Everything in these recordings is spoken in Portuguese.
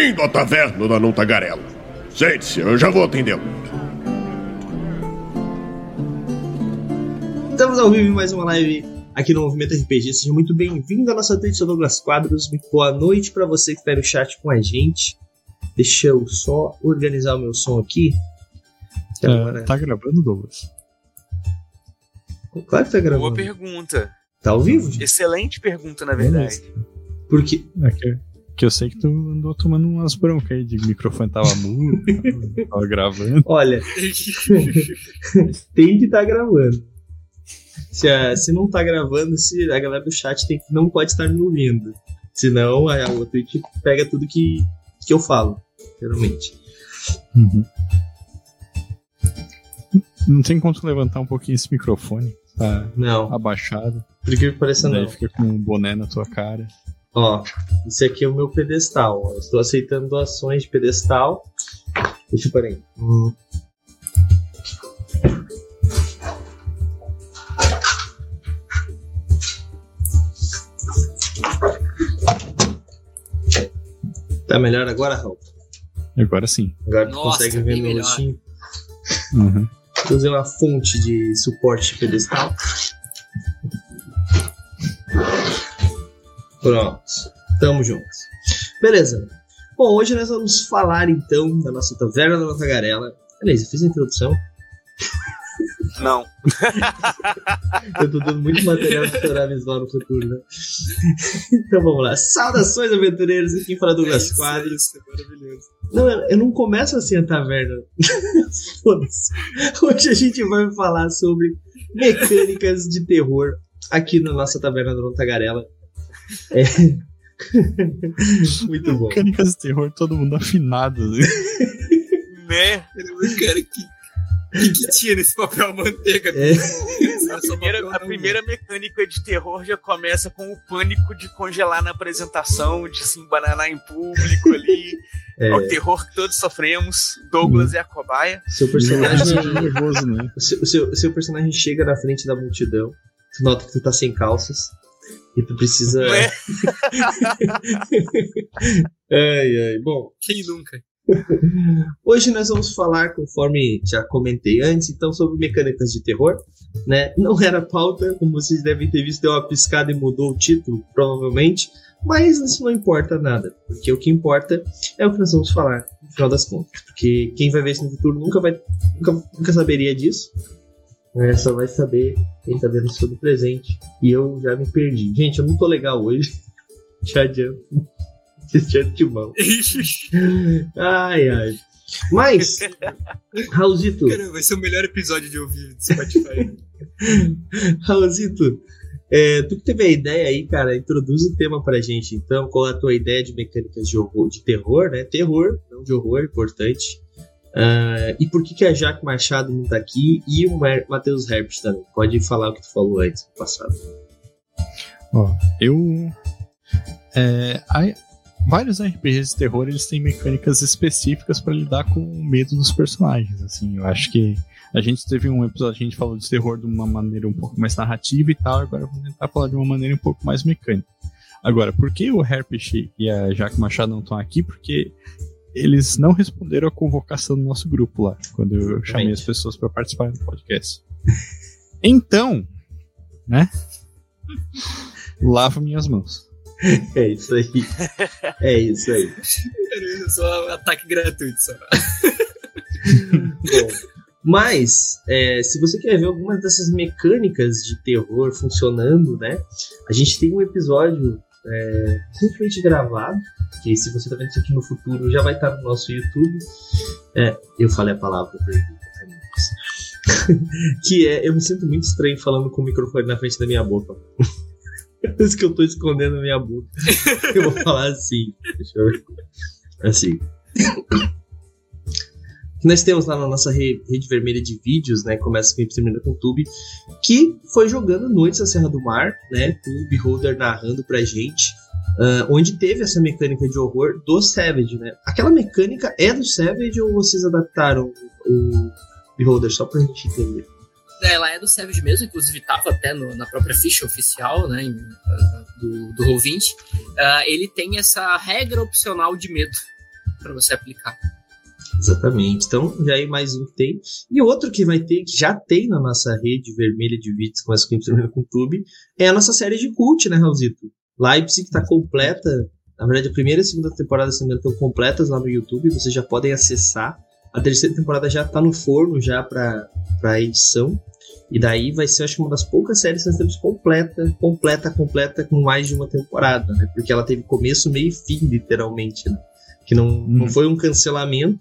Bem-vindo à taverna da Não Tagarela. Sente-se, eu já vou atendê-lo. Estamos ao vivo em mais uma live aqui no Movimento RPG. Seja muito bem-vindo à nossa Twitch, sou Douglas Quadros. Muito boa noite para você que está no chat com a gente. Deixa eu só organizar o meu som aqui. Que agora... Tá gravando, Douglas? Claro que tá gravando. Boa pergunta. Tá ao vivo? Excelente pergunta, na verdade. Porque. É que, que eu sei que tu andou tomando umas broncas aí de microfone tava mudo, tava gravando. Olha. tem que estar tá gravando. Se, a, se não tá gravando, se a galera do chat tem, não pode estar me ouvindo. Senão a, a Twitch pega tudo que, que eu falo, geralmente. Uhum. Não tem como levantar um pouquinho esse microfone? Tá não. abaixado. Por que pareça não. fica com um boné na tua cara. Ó, esse aqui é o meu pedestal. Ó. Estou aceitando doações de pedestal. Deixa eu parar aí. Hum. Tá melhor agora, Raul? Agora sim. Agora tu Nossa, consegue ver meu rostinho? Uhum. Usei uma fonte de suporte pedestal. Pronto. Tamo juntos. Beleza. Bom, hoje nós vamos falar então da nossa taverna da Tagarela. Aliás, eu fiz a introdução. Não. eu tô dando muito material pra estourar visual no futuro, né? então vamos lá. Saudações, aventureiros. Aqui fala Douglas é Quadros. É maravilhoso. Não, eu não começo assim a taverna. Foda-se. Hoje a gente vai falar sobre mecânicas de terror aqui na nossa taverna do Tagarela. É. Muito bom. Mecânicas de terror, todo mundo afinado. Né? né? Cara, que o que, tinha nesse papel manteiga? É. A, primeira, a primeira mecânica de terror já começa com o pânico de congelar na apresentação, de se embananar em público ali. É. o terror que todos sofremos. Douglas hum. é a cobaia. Seu personagem é nervoso, né? O seu, seu, seu, personagem chega na frente da multidão. Tu nota que tu tá sem calças. E tu precisa. É. ai, ai. Bom. Quem nunca? Hoje nós vamos falar, conforme já comentei antes, então sobre mecânicas de terror. Né? Não era pauta, como vocês devem ter visto, deu uma piscada e mudou o título, provavelmente. Mas isso não importa nada, porque o que importa é o que nós vamos falar, no final das contas. Porque quem vai ver isso no futuro nunca, vai, nunca, nunca saberia disso. Né? Só vai saber quem tá vendo isso no presente. E eu já me perdi. Gente, eu não tô legal hoje. Já adianto assistir antemão. ai, ai. Mas, Raulzito. Cara, vai ser o melhor episódio de ouvir do Spotify. Raulzito, é, tu que teve a ideia aí, cara, introduz o tema pra gente, então. Qual é a tua ideia de mecânicas de, horror, de terror, né? Terror, não de horror, importante. Uh, e por que, que a Jaque Machado não tá aqui e o Matheus Herbst também? Pode falar o que tu falou antes, no passado. Ó, eu. É, a, vários RPGs de terror eles têm mecânicas específicas para lidar com o medo dos personagens. Assim, eu acho que a gente teve um episódio a gente falou de terror de uma maneira um pouco mais narrativa e tal. Agora vamos tentar falar de uma maneira um pouco mais mecânica. Agora, por que o Herpich e a Jaque Machado não estão aqui? Porque eles não responderam a convocação do nosso grupo lá, quando eu chamei as pessoas para participar do podcast. Então, né? Lavo minhas mãos. É isso aí. É isso aí. Só um ataque gratuito, só. Bom, mas, é, se você quer ver algumas dessas mecânicas de terror funcionando, né? A gente tem um episódio é, recentemente gravado, que se você tá vendo isso aqui no futuro, já vai estar no nosso YouTube. É, eu falei a palavra que é, eu me sinto muito estranho falando com o microfone na frente da minha boca. Isso que eu tô escondendo a minha boca. Eu vou falar assim. Deixa eu ver. Assim. Nós temos lá na nossa rede vermelha de vídeos, né? Começa com termina com Tube, que foi jogando Noites na Serra do Mar, né? Com o Beholder narrando pra gente. Uh, onde teve essa mecânica de horror do Savage, né? Aquela mecânica é do Savage ou vocês adaptaram o Beholder só pra gente entender? ela é do Savage mesmo, inclusive estava até no, na própria ficha oficial né, do, do Roll20. Uh, ele tem essa regra opcional de medo. para você aplicar. Exatamente. Então, já é mais um que tem. E outro que vai ter, que já tem na nossa rede vermelha de vídeos com as clipes com o YouTube, é a nossa série de cult, né, Raulzito? Leipzig está completa. Na verdade, a primeira e a segunda temporada também estão completas lá no YouTube, vocês já podem acessar. A terceira temporada já está no forno já para edição. E daí vai ser, acho que, uma das poucas séries que nós temos completa, completa, completa, com mais de uma temporada, né? Porque ela teve começo, meio e fim, literalmente, né? Que não, uhum. não foi um cancelamento,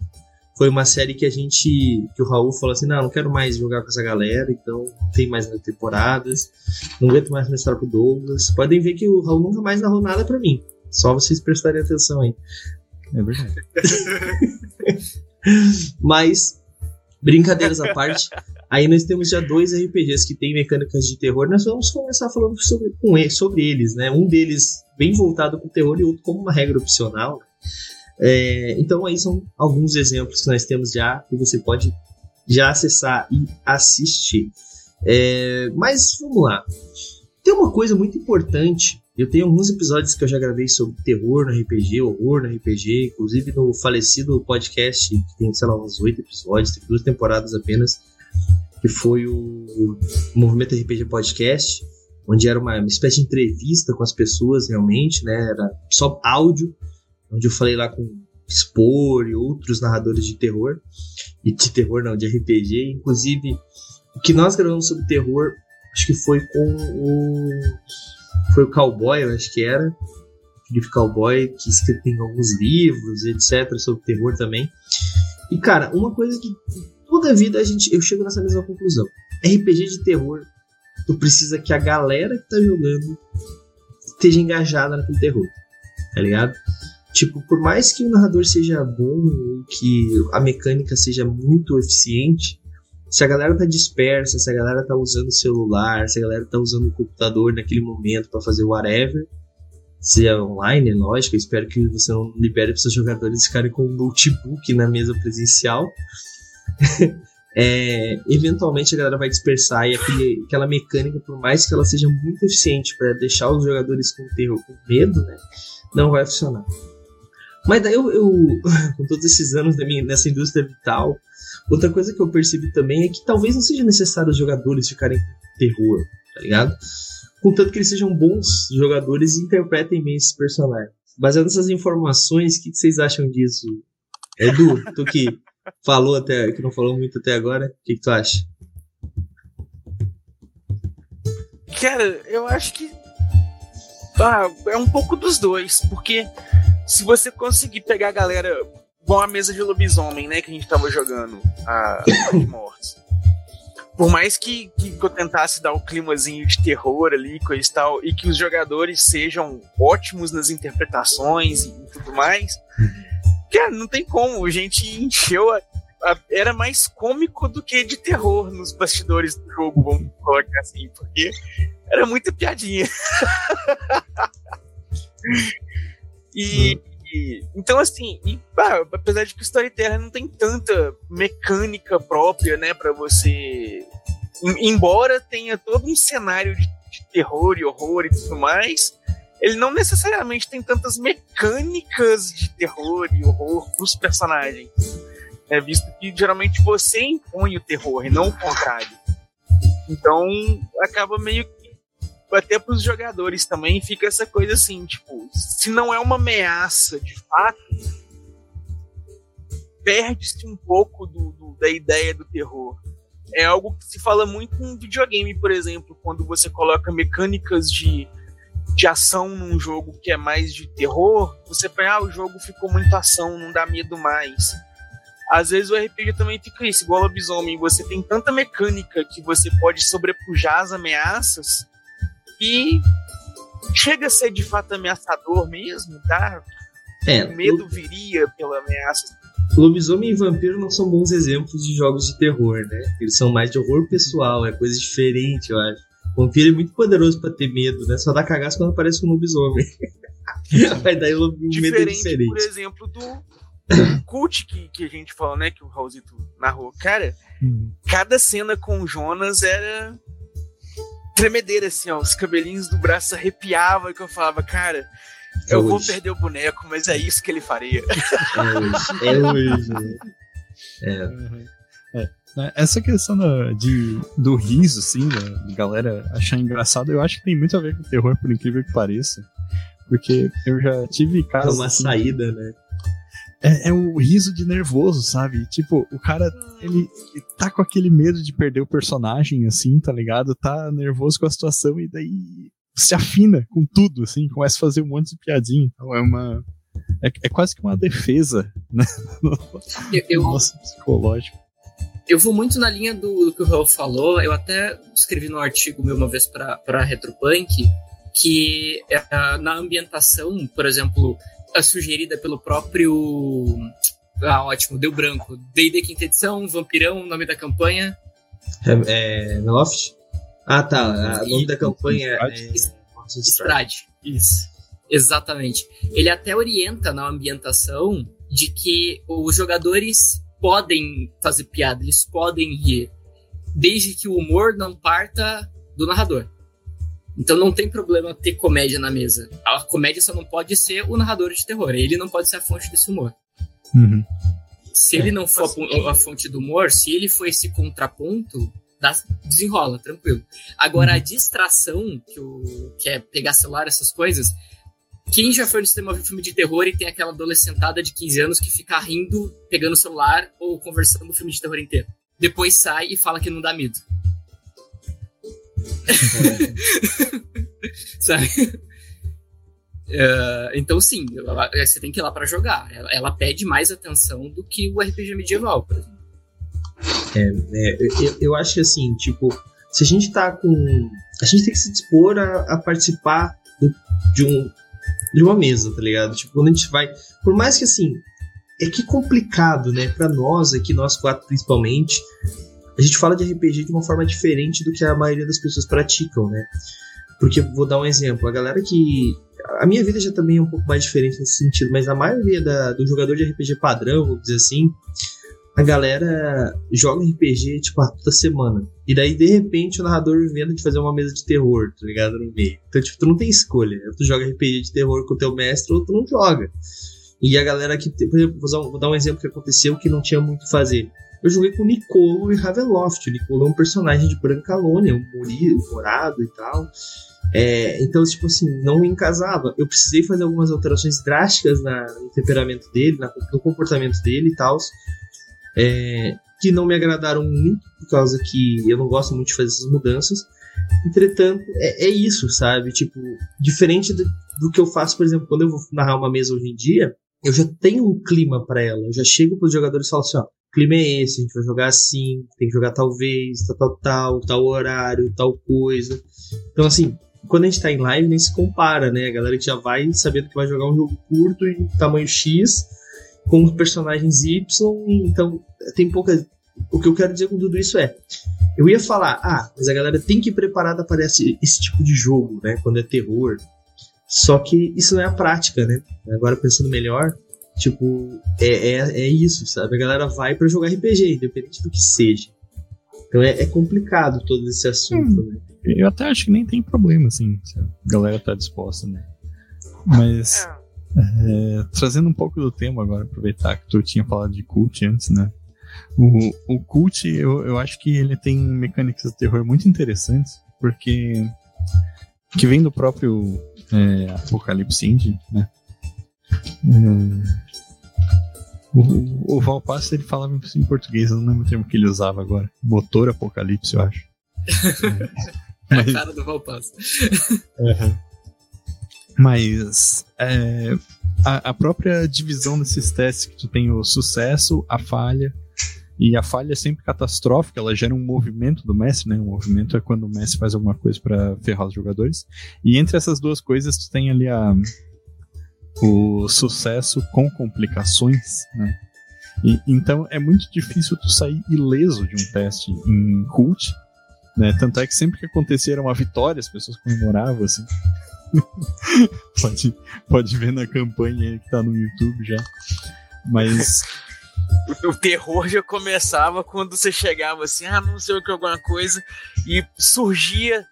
foi uma série que a gente. que o Raul falou assim: não, não quero mais jogar com essa galera, então não tem mais temporadas, não aguento mais mostrar pro Douglas. Podem ver que o Raul nunca mais narrou nada para mim. Só vocês prestarem atenção aí. É verdade. Mas, brincadeiras à parte, aí nós temos já dois RPGs que têm mecânicas de terror. Nós vamos começar falando sobre, com sobre eles, né? Um deles bem voltado para o terror e outro como uma regra opcional. É, então aí são alguns exemplos que nós temos já que você pode já acessar e assistir. É, mas vamos lá. Tem uma coisa muito importante. Eu tenho alguns episódios que eu já gravei sobre terror no RPG, horror no RPG, inclusive no falecido podcast, que tem, sei lá, uns oito episódios, tem duas temporadas apenas, que foi o Movimento RPG Podcast, onde era uma, uma espécie de entrevista com as pessoas realmente, né? Era só áudio onde eu falei lá com Spor e outros narradores de terror, e de terror não, de RPG, inclusive o que nós gravamos sobre terror, acho que foi com o foi o Cowboy, eu acho que era, Felipe Cowboy, que tem alguns livros, etc, sobre terror também. E cara, uma coisa que toda vida a gente eu chego nessa mesma conclusão. RPG de terror, tu precisa que a galera que tá jogando esteja engajada naquele terror. Tá ligado? Tipo, por mais que o narrador seja bom, que a mecânica seja muito eficiente, se a galera tá dispersa, se a galera tá usando o celular, se a galera tá usando o computador naquele momento para fazer whatever, se é online, é lógico, eu espero que você não libere para seus jogadores ficarem com um notebook na mesa presencial. é, eventualmente a galera vai dispersar e aquele, aquela mecânica, por mais que ela seja muito eficiente para deixar os jogadores com terror, com medo, né, não vai funcionar. Mas daí eu, eu com todos esses anos minha, nessa indústria vital, outra coisa que eu percebi também é que talvez não seja necessário os jogadores ficarem com terror, tá ligado? Contanto que eles sejam bons jogadores e interpretem bem esses personagens. Baseado nessas informações, o que, que vocês acham disso? Edu, tu que falou até, que não falou muito até agora, o que, que tu acha? Cara, eu acho que ah, é um pouco dos dois, porque se você conseguir pegar a galera, igual a mesa de lobisomem, né, que a gente tava jogando, a, de mortos. Por mais que, que eu tentasse dar o climazinho de terror ali, coisa e tal, e que os jogadores sejam ótimos nas interpretações e tudo mais, cara, não tem como. A gente encheu a, a, era mais cômico do que de terror nos bastidores do jogo, vamos colocar assim, porque era muita piadinha. E, e, então, assim, e, apesar de que o Storyteller não tem tanta mecânica própria, né, para você. Embora tenha todo um cenário de, de terror e horror e tudo mais, ele não necessariamente tem tantas mecânicas de terror e horror pros personagens. É visto que geralmente você impõe o terror e não o contrário. Então acaba meio até para os jogadores também fica essa coisa assim, tipo, se não é uma ameaça de fato, perde-se um pouco do, do, da ideia do terror. É algo que se fala muito em videogame, por exemplo, quando você coloca mecânicas de, de ação num jogo que é mais de terror, você pensa, ah, o jogo ficou muito ação, não dá medo mais. Às vezes o RPG também fica isso, igual lobisomem, você tem tanta mecânica que você pode sobrepujar as ameaças e chega a ser de fato ameaçador mesmo, tá? É, o medo o... viria pela ameaça. Lobisomem e vampiro não são bons exemplos de jogos de terror, né? Eles são mais de horror pessoal, é coisa diferente, eu acho. O vampiro é muito poderoso para ter medo, né? Só dá cagaço quando aparece um lobisomem. Vai dar um medo é diferente. Por exemplo, do cult que, que a gente falou, né? Que o Raulzito narrou. Cara, hum. cada cena com o Jonas era tremedeira, assim, ó. Os cabelinhos do braço arrepiavam que eu falava, cara, É eu hoje. vou perder o boneco, mas é isso que ele faria. É hoje. É hoje. Né? É. Uhum. é. Né, essa questão da, de, do riso, assim, da galera achar engraçado, eu acho que tem muito a ver com terror, por incrível que pareça. Porque eu já tive casos. É uma assim, saída, né? É, é o riso de nervoso, sabe? Tipo, o cara, ele, ele tá com aquele medo de perder o personagem, assim, tá ligado? Tá nervoso com a situação e daí se afina com tudo, assim, começa a fazer um monte de piadinha. Então é uma. É, é quase que uma defesa, né? Eu, eu, nosso psicológico. Eu vou muito na linha do, do que o Raul falou. Eu até escrevi num artigo meu uma vez para Retropunk que uh, na ambientação, por exemplo, sugerida pelo próprio. Ah, ótimo, deu branco. D&D quinta edição, Vampirão, nome da campanha. É, é Loft? Ah, tá. O nome da campanha é. Strade. Isso. Exatamente. Ele até orienta na ambientação de que os jogadores podem fazer piada, eles podem rir, desde que o humor não parta do narrador. Então não tem problema ter comédia na mesa. A comédia só não pode ser o narrador de terror. Ele não pode ser a fonte desse humor. Uhum. Se ele não for a, a, fonte do humor, se ele for esse contraponto, dá, desenrola, tranquilo. Agora, a uhum. distração, que, o, que é pegar celular, essas coisas, quem já foi no cinema ver filme de terror e tem aquela adolescentada de 15 anos que fica rindo, pegando o celular ou conversando o filme de terror inteiro? Depois sai e fala que não dá medo. É. Sabe? Uh, então, sim, ela, você tem que ir lá para jogar. Ela, ela, pede mais atenção do que o RPG medieval, por exemplo. É, é, eu, eu, acho que assim, tipo, se a gente tá com. A gente tem que se dispor a, a participar do, de, um, de uma mesa, tá ligado? Tipo, quando a gente vai. Por mais que assim. É que complicado, né? Pra nós aqui, nós quatro principalmente, a gente fala de RPG de uma forma diferente do que a maioria das pessoas praticam, né? Porque, vou dar um exemplo, a galera que. A minha vida já também é um pouco mais diferente nesse sentido, mas a maioria da, do jogador de RPG padrão, vamos dizer assim, a galera joga RPG, tipo, toda semana. E daí, de repente, o narrador inventa de fazer uma mesa de terror, tá ligado? No meio. Então, tipo, tu não tem escolha. Tu joga RPG de terror com o teu mestre ou tu não joga. E a galera que, por exemplo, vou dar um exemplo que aconteceu que não tinha muito o fazer. Eu joguei com Nicolo e Ravenloft. O Nicolo é um personagem de Brancalônia, um morado e tal. É, então, tipo assim, não me encasava. Eu precisei fazer algumas alterações drásticas na, no temperamento dele, na, no comportamento dele e tal é, que não me agradaram muito, por causa que eu não gosto muito de fazer essas mudanças. Entretanto, é, é isso, sabe? Tipo, diferente do, do, que eu faço, por exemplo, quando eu vou narrar uma mesa hoje em dia, eu já tenho um clima para ela. Eu já chego pros jogadores e falo assim: ó, clima é esse, a gente vai jogar assim, tem que jogar talvez, tal, tal, tal, tal horário, tal coisa. Então, assim, quando a gente tá em live, nem se compara, né? A galera que já vai sabendo que vai jogar um jogo curto e tamanho X com personagens Y, então tem pouca. O que eu quero dizer com tudo isso é. Eu ia falar, ah, mas a galera tem que ir preparada para esse, esse tipo de jogo, né? Quando é terror. Só que isso não é a prática, né? Agora pensando melhor, tipo, é, é, é isso, sabe? A galera vai para jogar RPG, independente do que seja. Então é, é complicado todo esse assunto, hum, né? Eu até acho que nem tem problema, assim, se a galera tá disposta, né? Mas. É. É, trazendo um pouco do tema agora, aproveitar que tu tinha falado de cult antes, né? O, o cult, eu, eu acho que ele tem mecânicas de terror muito interessantes, porque que vem do próprio é, Apocalipse Indie, né? É, o, o Valpasso ele falava em português, eu não lembro o termo que ele usava agora. Motor Apocalipse, eu acho. é, Mas... a cara do Valpasso. Uhum. Mas é, a, a, própria divisão desses testes que tu tem o sucesso, a falha, e a falha é sempre catastrófica, ela gera um movimento do mestre, né? Um movimento é quando o mestre faz alguma coisa para ferrar os jogadores. E entre essas duas coisas, tu tem ali a, o sucesso com complicações, né? E, então é muito difícil tu sair ileso de um teste em cult, né? Tanto é que sempre que acontecia uma vitória, as pessoas comemoravam, assim. pode, pode ver na campanha aí que tá no YouTube já. Mas. o terror já começava quando você chegava assim, ah, não sei o que, alguma coisa, e surgia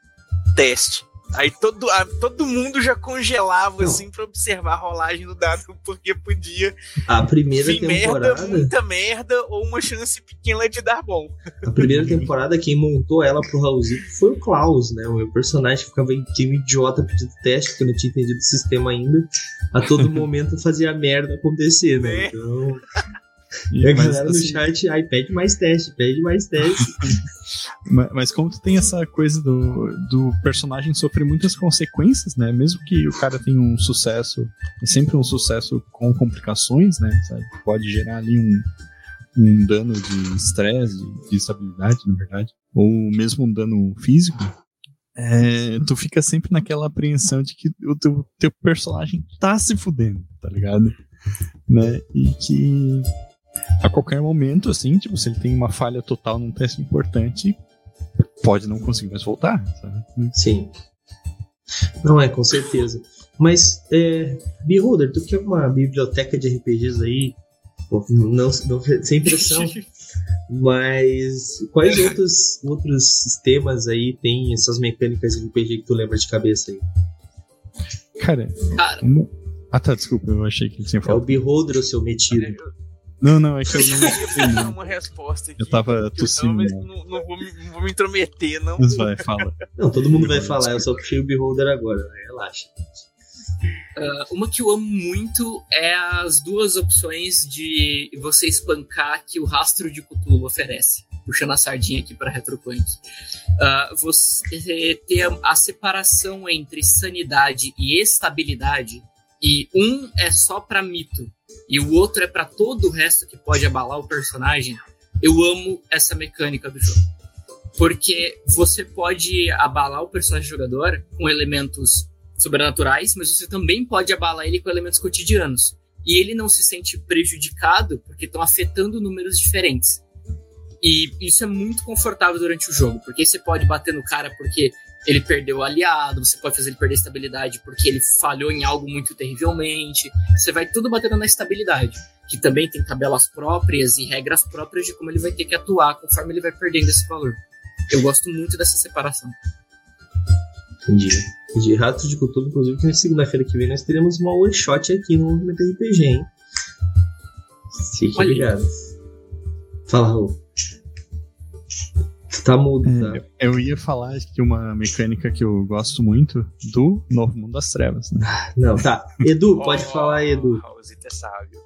teste. Aí todo, a, todo mundo já congelava, Não. assim, pra observar a rolagem do dado, porque podia. A primeira temporada. Merda, muita merda ou uma chance pequena de dar bom. A primeira temporada, quem montou ela pro Raulzito foi o Klaus, né? O meu personagem ficava em time idiota pedindo teste, porque eu não tinha entendido o sistema ainda. A todo momento fazia merda acontecer, né? É. Então. E a galera assim, no chat, ai, pede mais teste, pede mais teste. mas, mas, como tu tem essa coisa do, do personagem sofrer muitas consequências, né? Mesmo que o cara tenha um sucesso, é sempre um sucesso com complicações, né? Sabe? Pode gerar ali um, um dano de estresse, de, de estabilidade, na verdade. Ou mesmo um dano físico. É, tu fica sempre naquela apreensão de que o teu, teu personagem tá se fudendo, tá ligado? Né? E que a qualquer momento, assim, tipo, se ele tem uma falha total num teste importante, pode não conseguir mais voltar, sabe? Sim. Não é, com certeza. Mas, é, Beholder, tu quer uma biblioteca de RPGs aí? Não, não sem pressão. mas quais outros, outros sistemas aí tem essas mecânicas de RPG que tu lembra de cabeça aí? Cara, Cara. ah tá, desculpa, eu achei que ele tinha falado. É o Beholder, o seu metido. Não, não, é que eu não. Eu uma resposta aqui. Eu tava tossindo. Então, não, não, vou me, não, vou me, intrometer, não. Mas vai, fala. Não, todo mundo vai falar, eu só puxei o Beholder agora, né? relaxa. Uh, uma que eu amo muito é as duas opções de você espancar que o rastro de Cthulhu oferece. Puxando a sardinha aqui para Retropunk. Uh, você ter a separação entre sanidade e estabilidade, e um é só para mito, e o outro é para todo o resto que pode abalar o personagem, eu amo essa mecânica do jogo. Porque você pode abalar o personagem jogador com elementos sobrenaturais, mas você também pode abalar ele com elementos cotidianos. E ele não se sente prejudicado porque estão afetando números diferentes. E isso é muito confortável durante o jogo, porque você pode bater no cara porque ele perdeu o aliado, você pode fazer ele perder estabilidade porque ele falhou em algo muito terrivelmente. Você vai tudo batendo na estabilidade, que também tem tabelas próprias e regras próprias de como ele vai ter que atuar conforme ele vai perdendo esse valor. Eu gosto muito dessa separação. Entendi. De Ratos de Cultura, inclusive, que na segunda-feira que vem nós teremos uma one shot aqui no Movimento RPG, hein? Fique ligado. Fala, Raul. Tá mudo, é, tá? Eu ia falar que uma mecânica que eu gosto muito do Novo Mundo das Trevas, né? Não, tá. Edu, pode oh, falar, Edu. Raulzito é sábio.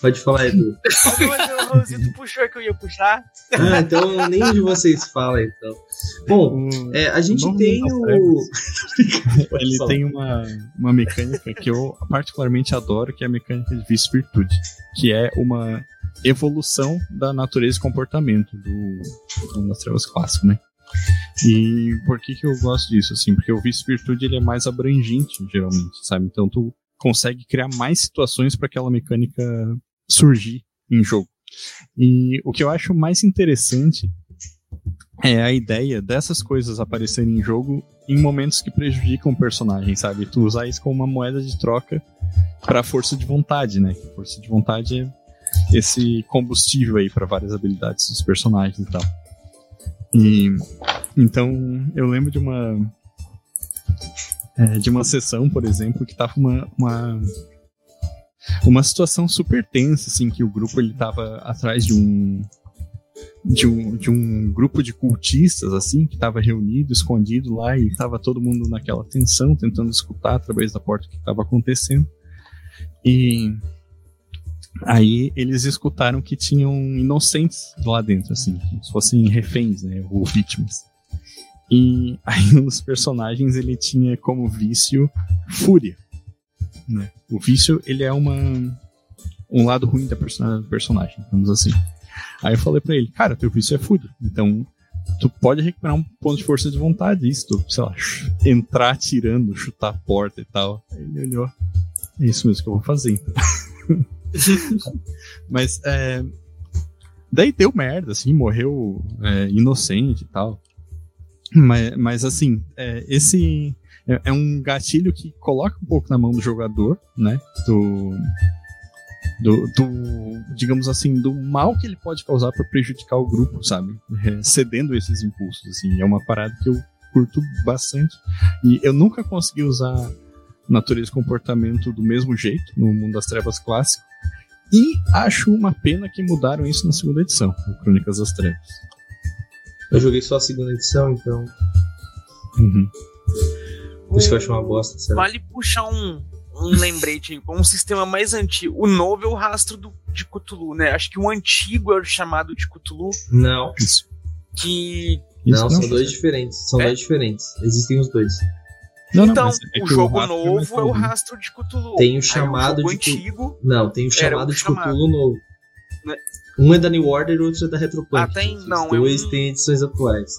Pode falar, Edu. Mas o Raulzito puxou que eu ia puxar. Ah, então nem de vocês fala, então. Bom, é, a gente tem o. Ele falar. tem uma, uma mecânica que eu particularmente adoro, que é a mecânica de vice-virtude. Que é uma evolução da natureza e comportamento do, do das trevas clássico, né? E por que que eu gosto disso, assim? Porque o vice-virtude ele é mais abrangente, geralmente, sabe? Então tu consegue criar mais situações para aquela mecânica surgir em jogo. E o que eu acho mais interessante é a ideia dessas coisas aparecerem em jogo em momentos que prejudicam o personagem, sabe? Tu usar isso como uma moeda de troca para força de vontade, né? Força de vontade é esse combustível aí para várias habilidades dos personagens e tal. E então eu lembro de uma é, de uma sessão, por exemplo, que tava uma, uma uma situação super tensa, assim, que o grupo ele tava atrás de um de um, de um grupo de cultistas, assim, que estava reunido, escondido lá, e estava todo mundo naquela tensão, tentando escutar através da porta o que estava acontecendo. E Aí eles escutaram que tinham inocentes lá dentro, assim, como se fossem reféns, né, ou vítimas. E aí um dos personagens ele tinha como vício fúria. Né? O vício ele é uma um lado ruim da person personagem, digamos assim. Aí eu falei para ele, cara, teu vício é fúria, então tu pode recuperar um ponto de força de vontade, isso, tu, sei lá, entrar atirando, chutar a porta e tal. Aí ele olhou, é isso mesmo que eu vou fazer. Então. Mas é, daí deu merda, assim, morreu é, inocente e tal. Mas, mas assim, é, esse é, é, um gatilho que coloca um pouco na mão do jogador, né? Do, do, do digamos assim, do mal que ele pode causar para prejudicar o grupo, sabe? É, cedendo esses impulsos, assim. É uma parada que eu curto bastante. E eu nunca consegui usar natureza e comportamento do mesmo jeito no Mundo das Trevas clássico. E acho uma pena que mudaram isso na segunda edição, no Crônicas das Trevas. Eu joguei só a segunda edição, então. Uhum. Por isso que eu acho uma bosta, sério. Vale puxar um, um lembrete aí, um sistema mais antigo. O novo é o rastro do, de Cthulhu, né? Acho que o antigo é o chamado de Cthulhu. Não. Isso. Que. Não, não, são dois diferentes. São é? dois diferentes. Existem os dois. Não, então, é o jogo o novo é, o rastro de Cthulhu. Tem o chamado Aí, o de antigo. Não, tem o chamado de chamado. Cthulhu novo. Né? Um é da New Order e o outro é da Retropunk. Ah, tem, não, Os dois é um... têm edições atuais.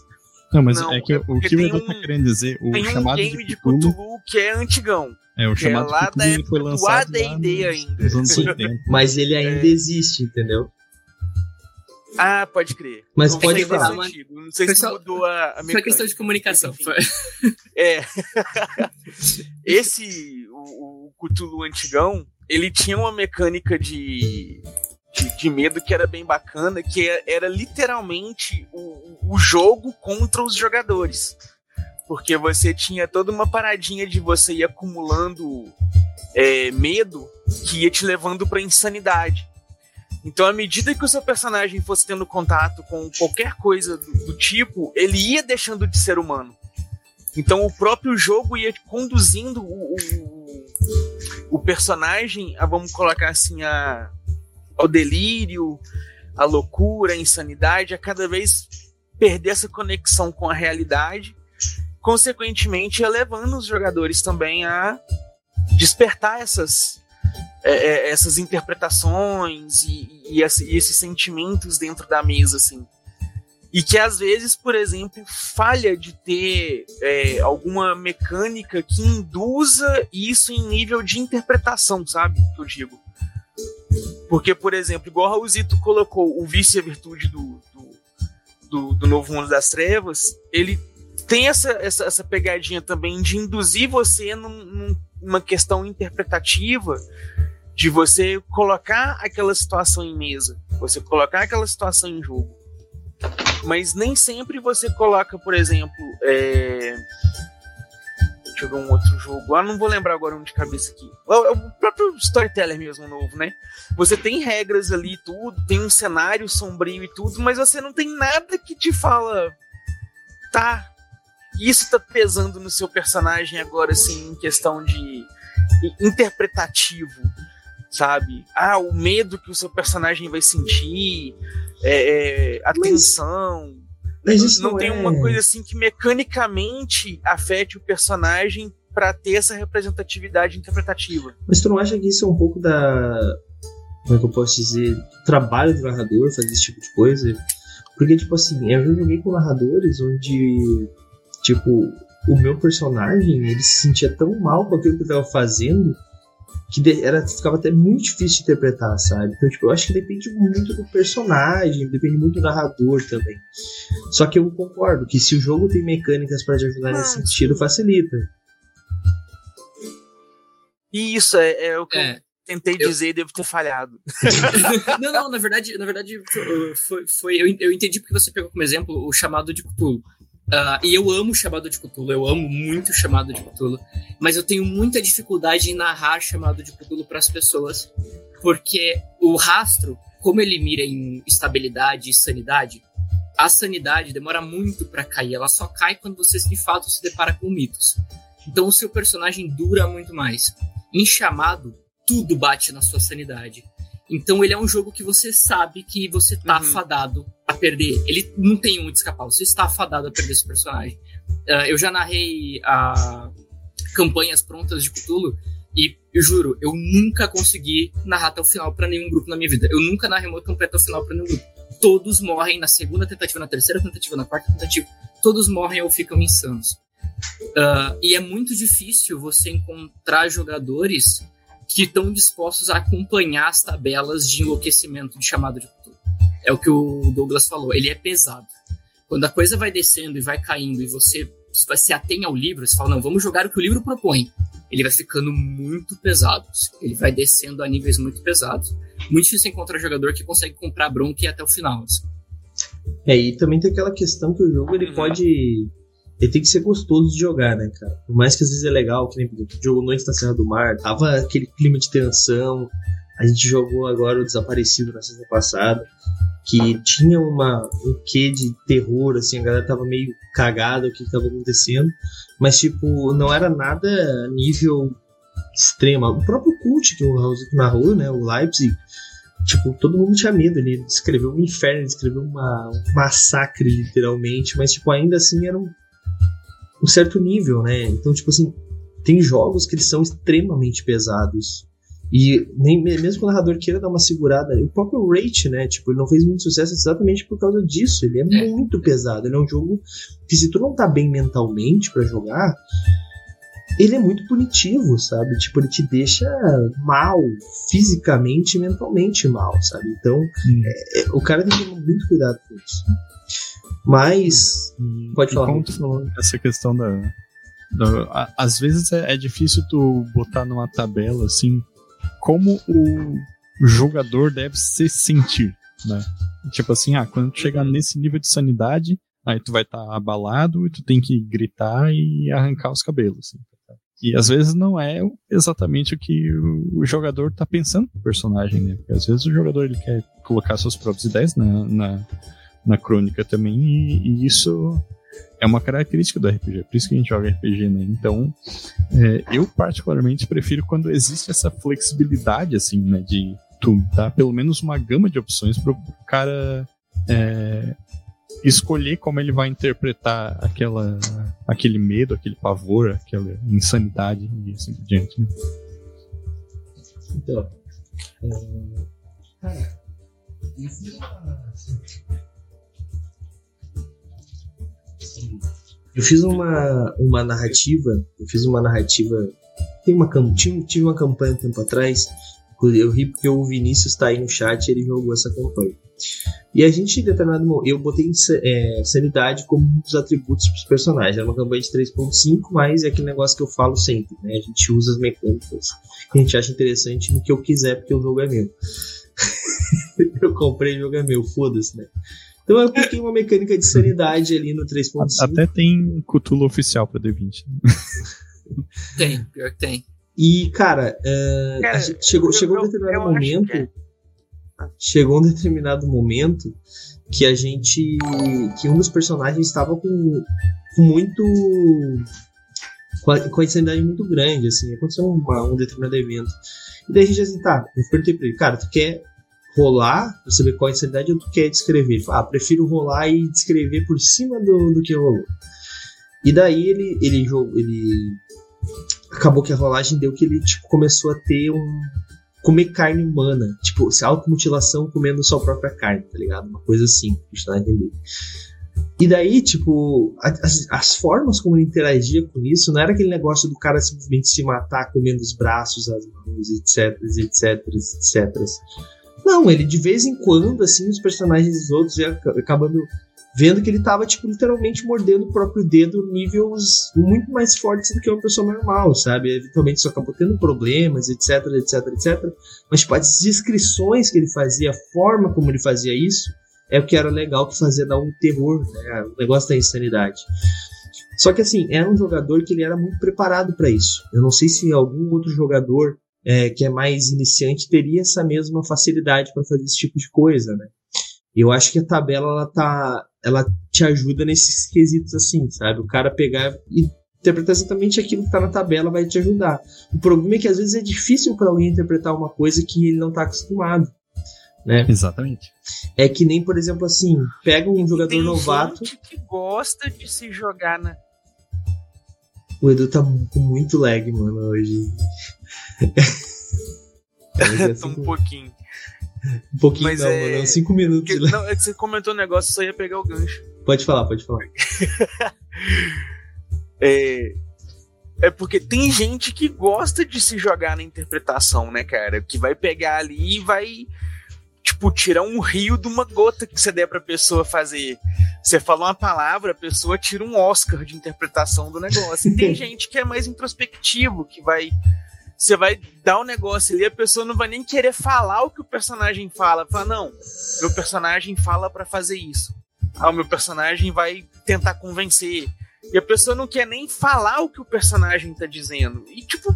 Não, mas não, é que é o que o Edu um, tá querendo dizer, o tem chamado um game de Cthulhu, de Cthulhu que é antigão. É, o chamado é lá de Cthulhu da foi lançado do AD&D ainda. Nos anos 80. Mas ele ainda é. existe, entendeu? Ah, pode crer. Mas não pode sei falar. Não sei se mudou a, a Foi questão de comunicação. É. Esse, o, o Cthulhu antigão, ele tinha uma mecânica de, de, de, medo que era bem bacana, que era, era literalmente o, o jogo contra os jogadores. Porque você tinha toda uma paradinha de você ir acumulando é, medo que ia te levando pra insanidade. Então, à medida que o seu personagem fosse tendo contato com qualquer coisa do, do, tipo, ele ia deixando de ser humano. Então, o próprio jogo ia conduzindo o, o, o personagem a, vamos colocar assim, a, ao delírio, a loucura, a insanidade, a cada vez perder essa conexão com a realidade, consequentemente, levando os jogadores também a despertar essas é, é, essas interpretações e, e, e, esses sentimentos dentro da mesa, assim. E que às vezes, por exemplo, falha de ter é, alguma mecânica que induza isso em nível de interpretação, sabe? Que eu digo. Porque, por exemplo, igual o Raulzito colocou o vício e a virtude do, do, do, do Novo Mundo das Trevas, ele tem essa, essa, essa pegadinha também de induzir você num, numa questão interpretativa de você colocar aquela situação em mesa, você colocar aquela situação em jogo. Mas nem sempre você coloca, por exemplo, é... deixa eu ver um outro jogo. Ah, não vou lembrar agora um de cabeça aqui. O próprio Storyteller mesmo novo, né? Você tem regras ali tudo, tem um cenário sombrio e tudo, mas você não tem nada que te fala, tá? Isso tá pesando no seu personagem agora, assim, em questão de interpretativo sabe? Ah, o medo que o seu personagem vai sentir, é, é, a Mas... tensão. Mas isso não, não tem é... uma coisa assim que mecanicamente afete o personagem para ter essa representatividade interpretativa. Mas tu não acha que isso é um pouco da. Como é que eu posso dizer? trabalho do narrador fazer esse tipo de coisa? Porque, tipo assim, eu já joguei com narradores onde, tipo, o meu personagem ele se sentia tão mal com aquilo que eu tava fazendo que era, ficava até muito difícil de interpretar, sabe? Então, tipo, eu acho que depende muito do personagem, depende muito do narrador também. Só que eu concordo que se o jogo tem mecânicas para te ajudar nesse sentido, facilita. E isso é, é o que é. eu tentei eu... dizer e devo ter falhado. não, não, na verdade, na verdade foi, foi eu, eu entendi porque você pegou como exemplo o chamado de Cthulhu. Uh, e eu amo chamado de Cthulhu, eu amo muito chamado de Cthulhu, mas eu tenho muita dificuldade em narrar chamado de Cthulhu para as pessoas, porque o rastro, como ele mira em estabilidade e sanidade, a sanidade demora muito para cair, ela só cai quando você de fato se depara com mitos. Então o seu personagem dura muito mais. Em chamado, tudo bate na sua sanidade. Então ele é um jogo que você sabe que você tá uhum. fadado a perder. Ele não tem onde escapar, você está fadado a perder esse personagem. Uh, eu já narrei a campanhas prontas de Cthulhu e eu juro, eu nunca consegui narrar até o final para nenhum grupo na minha vida. Eu nunca narrei uma campanha até o final para nenhum grupo. Todos morrem na segunda tentativa, na terceira tentativa, na quarta tentativa. Todos morrem ou ficam insanos. Uh, e é muito difícil você encontrar jogadores que estão dispostos a acompanhar as tabelas de enlouquecimento de chamado de Cthulhu. É o que o Douglas falou, ele é pesado. Quando a coisa vai descendo e vai caindo e você se atém ao livro, você fala, não, vamos jogar o que o livro propõe. Ele vai ficando muito pesado. Ele vai descendo a níveis muito pesados. Muito difícil encontrar jogador que consegue comprar bronca e ir até o final. Assim. É, e também tem aquela questão que o jogo ele uhum. pode ele tem que ser gostoso de jogar, né, cara? Por mais que às vezes é legal, que nem o jogo Noite da Serra do Mar, tava aquele clima de tensão. A gente jogou agora o Desaparecido na semana passada, que tinha uma, um quê de terror, assim, a galera tava meio cagada o que, que tava acontecendo, mas, tipo, não era nada nível extremo. O próprio Cult que o Raulzito narrou, né, o Leipzig, tipo, todo mundo tinha medo, ele descreveu um inferno, ele descreveu uma, um massacre, literalmente, mas, tipo, ainda assim era um, um certo nível, né, então, tipo assim, tem jogos que eles são extremamente pesados, e nem, mesmo que o narrador queira dar uma segurada, o próprio Rate, né? Tipo, ele não fez muito sucesso exatamente por causa disso. Ele é, é. muito pesado. Ele é um jogo que, se tu não tá bem mentalmente para jogar, ele é muito punitivo, sabe? Tipo, ele te deixa mal, fisicamente e mentalmente mal, sabe? Então, é, é, o cara tem que tomar muito cuidado com isso. Mas, pode falar. Como tu falou essa questão da. da às vezes é, é difícil tu botar numa tabela assim como o jogador deve se sentir, né? Tipo assim, ah, quando tu chegar nesse nível de sanidade, aí tu vai estar tá abalado e tu tem que gritar e arrancar os cabelos. Assim. E às vezes não é exatamente o que o jogador está pensando no personagem, né? Porque às vezes o jogador ele quer colocar suas próprias ideias na, na, na crônica também, e, e isso é uma característica do RPG, por isso que a gente joga RPG, né? Então, é, eu particularmente prefiro quando existe essa flexibilidade, assim, né? De tu dar pelo menos uma gama de opções para o cara é, escolher como ele vai interpretar aquela, aquele medo, aquele pavor, aquela insanidade e assim por diante, né? Então, é, cara, isso Eu fiz uma, uma narrativa, eu fiz uma narrativa, tem uma, tive, tive uma campanha um tempo atrás, eu ri porque o Vinícius está aí no chat ele jogou essa campanha. E a gente, em determinado momento, eu botei é, sanidade como um dos atributos para os personagens. Era uma campanha de 3.5, mas é aquele negócio que eu falo sempre, né? A gente usa as mecânicas que a gente acha interessante no que eu quiser, porque o jogo é meu. eu comprei o jogo é meu, foda-se, né? Então eu apliquei uma mecânica de sanidade ali no 3.5. Até tem Cthulhu oficial pra D20. tem, pior que tem. E, cara, uh, cara chegou, eu, chegou eu, um determinado momento. É. Chegou um determinado momento que a gente. que um dos personagens estava com, com muito. Com a, com a insanidade muito grande, assim. Aconteceu uma, um determinado evento. E daí a gente assim, tá, eu perguntei pra ele, cara, tu quer rolar, pra saber qual a insanidade ou tu quer descrever? Ah, prefiro rolar e descrever por cima do, do que rolou. E daí ele, ele, ele acabou que a rolagem deu que ele tipo, começou a ter um. comer carne humana. Tipo, se automutilação comendo sua própria carne, tá ligado? Uma coisa assim, pra entender. E daí, tipo, as, as, formas como ele interagia com isso não era aquele negócio do cara simplesmente se matar comendo os braços, as mãos, etc, etc, etc. Não, ele de vez em quando, assim, os personagens dos outros já acabando vendo que ele tava, tipo, literalmente mordendo o próprio dedo níveis muito mais fortes do que uma pessoa normal, sabe? Eventualmente isso acabou tendo problemas, etc, etc, etc. Mas, tipo, as descrições que ele fazia, a forma como ele fazia isso, é o que era legal que fazia dar um terror, né? O negócio da insanidade. Só que, assim, era um jogador que ele era muito preparado para isso. Eu não sei se algum outro jogador é, que é mais iniciante teria essa mesma facilidade para fazer esse tipo de coisa, né? Eu acho que a tabela ela tá, ela te ajuda nesses quesitos assim, sabe? O cara pegar e interpretar exatamente aquilo que está na tabela vai te ajudar. O problema é que às vezes é difícil para alguém interpretar uma coisa que ele não está acostumado. Né? Exatamente. É que nem, por exemplo, assim, pega um jogador Tem novato. Gente que gosta de se jogar na. O Edu tá com muito lag, mano, hoje. Só um pouquinho. Um pouquinho Mas não, é... mano. Cinco minutos. Que, não, é que você comentou um negócio, só ia pegar o gancho. Pode falar, pode falar. é... É porque tem gente que gosta de se jogar na interpretação, né, cara? Que vai pegar ali e vai, tipo, tirar um rio de uma gota que você der pra pessoa fazer. Você fala uma palavra, a pessoa tira um Oscar de interpretação do negócio. E tem gente que é mais introspectivo, que vai você vai dar um negócio ali, a pessoa não vai nem querer falar o que o personagem fala. Fala, não, meu personagem fala para fazer isso. Ah, o meu personagem vai tentar convencer. E a pessoa não quer nem falar o que o personagem tá dizendo. E, tipo,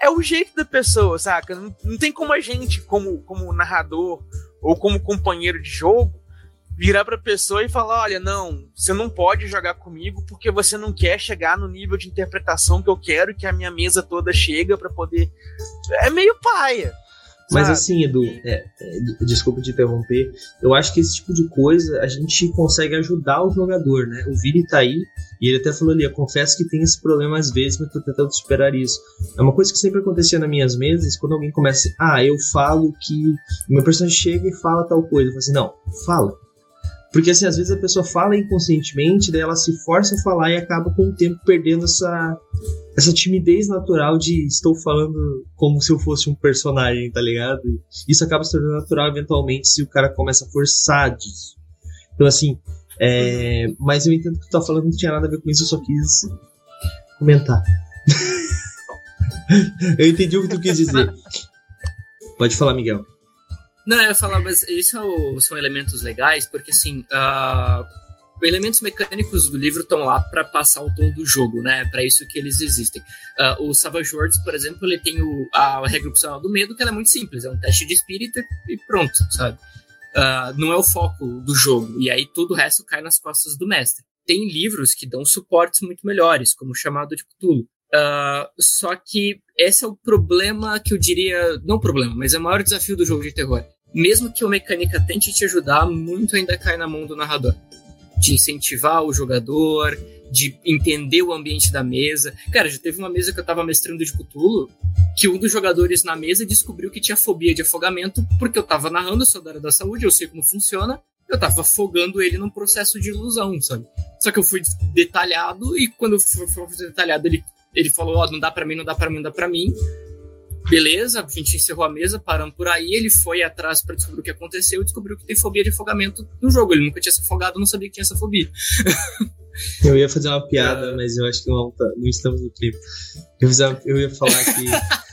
é o jeito da pessoa, saca? Não, não tem como a gente, como, como narrador ou como companheiro de jogo, virar pra pessoa e falar: olha, não, você não pode jogar comigo porque você não quer chegar no nível de interpretação que eu quero que a minha mesa toda chega para poder. É meio paia. Mas assim, Edu, é, é, desculpa te interromper, eu acho que esse tipo de coisa a gente consegue ajudar o jogador, né? O Vini tá aí e ele até falou ali, eu confesso que tem esse problema às vezes, mas tô tentando superar isso. É uma coisa que sempre acontecia nas minhas mesas, quando alguém começa, ah, eu falo que. Meu personagem chega e fala tal coisa. Eu falo assim, não, fala. Porque assim, às vezes a pessoa fala inconscientemente, daí ela se força a falar e acaba com o tempo perdendo essa, essa timidez natural de estou falando como se eu fosse um personagem, tá ligado? Isso acaba se tornando natural eventualmente se o cara começa a forçar disso. Então assim, é, mas eu entendo que tu tá falando não tinha nada a ver com isso, eu só quis comentar. eu entendi o que tu quis dizer. Pode falar, Miguel. Não, eu ia falar, mas isso é são elementos legais, porque assim, uh, elementos mecânicos do livro estão lá para passar o tom do jogo, né? Para isso que eles existem. Uh, o Savage Worlds, por exemplo, ele tem o, a regra opcional do medo, que ela é muito simples, é um teste de espírito e pronto, sabe? Uh, não é o foco do jogo, e aí todo o resto cai nas costas do mestre. Tem livros que dão suportes muito melhores, como o chamado de Cthulhu. Uh, só que esse é o problema que eu diria. Não problema, mas é o maior desafio do jogo de terror mesmo que a mecânica tente te ajudar, muito ainda cai na mão do narrador. De incentivar o jogador, de entender o ambiente da mesa. Cara, já teve uma mesa que eu tava mestrando de Cthulhu, que um dos jogadores na mesa descobriu que tinha fobia de afogamento, porque eu tava narrando, eu sou da da saúde, eu sei como funciona, eu tava afogando ele num processo de ilusão, sabe? Só que eu fui detalhado, e quando eu fui detalhado, ele, ele falou, ó, oh, não dá para mim, não dá para mim, não dá para mim. Beleza, a gente encerrou a mesa, paramos por aí. Ele foi atrás para descobrir o que aconteceu e descobriu que tem fobia de afogamento no jogo. Ele nunca tinha se afogado, não sabia que tinha essa fobia. Eu ia fazer uma piada, mas eu acho que não, não estamos no clipe. Eu, eu ia falar que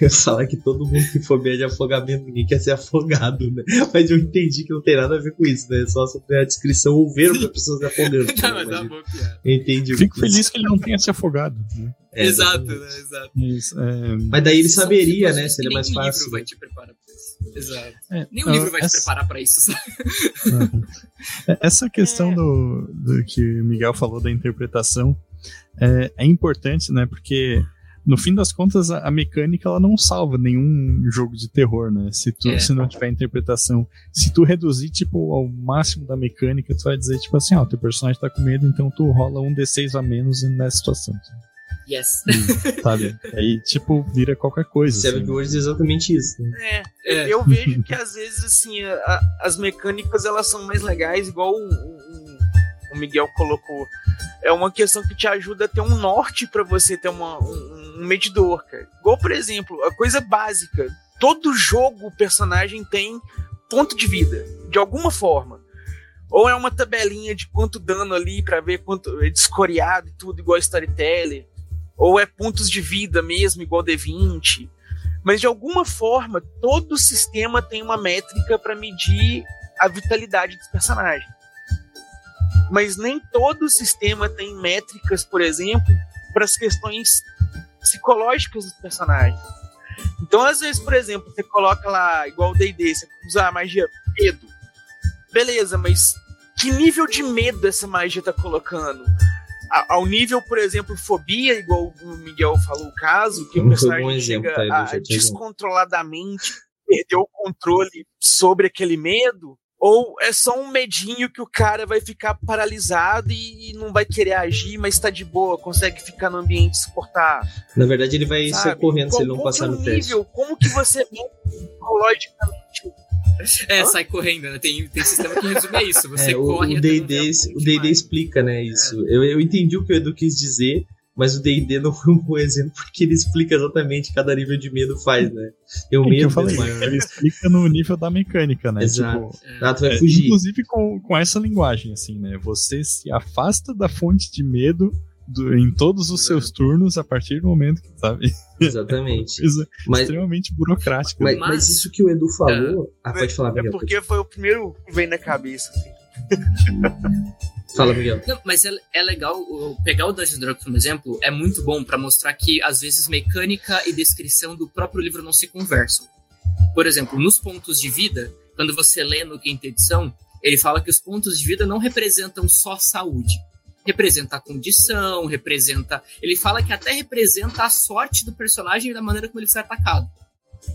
Eu falar que todo mundo tem fobia de afogamento, ninguém quer ser afogado, né? Mas eu entendi que não tem nada a ver com isso, né? Só sobre a descrição ou ver as pessoas se afogando. não, mas é uma boa piada. Entendi. Fico feliz que ele não tenha se afogado. Né? É, Exato, né? Exato. Isso, é... Mas daí ele saberia, né? Seria mais fácil. livro vai te preparar pra isso. Exato. É, Nenhum livro vai essa... te preparar pra isso, sabe? É, essa questão é. do, do que o Miguel falou da interpretação é, é importante, né? Porque no fim das contas, a, mecânica ela não salva nenhum jogo de terror, né? Se tu é. se não tiver interpretação, se tu reduzir tipo ao máximo da mecânica, tu vai dizer tipo assim, ó, oh, teu personagem tá com medo, então tu rola um d6 a menos nessa situação. Yes. E, sabe? Aí, tipo, vira qualquer coisa. Seven assim, Wars é exatamente isso. Né? É, é, eu vejo que às vezes, assim, a, as mecânicas elas são mais legais, igual o, o, o, Miguel colocou. É uma questão que te ajuda a ter um norte para você ter uma, um, um medidor, cara. Igual, por exemplo, a coisa básica. Todo jogo o personagem tem ponto de vida, de alguma forma. Ou é uma tabelinha de quanto dano ali para ver quanto é descoreado e tudo, igual Storyteller. Ou é pontos de vida mesmo, igual D20. Mas de alguma forma, todo sistema tem uma métrica para medir a vitalidade dos personagens. Mas nem todo sistema tem métricas, por exemplo, para as questões psicológicas dos personagens. Então, às vezes, por exemplo, você coloca lá, igual o D&D, você usa a magia medo. Beleza, mas que nível de medo essa magia tá colocando? A, ao nível, por exemplo, fobia, igual o Miguel falou o caso, que o personagem um chega tá, a, descontroladamente perder o controle sobre aquele medo, ou é só um medinho que o cara vai ficar paralisado e não vai querer agir, mas tá de boa, consegue ficar no ambiente suportar. Na verdade, ele vai sair correndo se ele não passar no teste. Nível, como que você psicologicamente é, Hã? sai correndo, né? Tem, tem sistema que resume isso. Você é, corre o D&D explica, né, isso. É. Eu, eu entendi o que o Edu quis dizer, mas o D&D não foi um bom exemplo porque ele explica exatamente cada nível de medo faz, né? O é medo, falei, ele explica no nível da mecânica, né? Exato. Tipo, é. ah, tu vai é, fugir. Inclusive com, com essa linguagem, assim, né? Você se afasta da fonte de medo do, em todos os seus turnos a partir do momento que, sabe? Exatamente. Coisa mas, extremamente burocrática. Mas, mas, mas, isso que o Edu falou. É, ah, pode falar, É porque foi o primeiro que veio na cabeça, assim. Fala, Miguel. Não, mas é, é legal pegar o Dungeons Dragons como exemplo, é muito bom para mostrar que às vezes mecânica e descrição do próprio livro não se conversam. Por exemplo, nos pontos de vida, quando você lê no quinta edição, ele fala que os pontos de vida não representam só saúde. Representa a condição, representa. Ele fala que até representa a sorte do personagem e da maneira como ele foi atacado.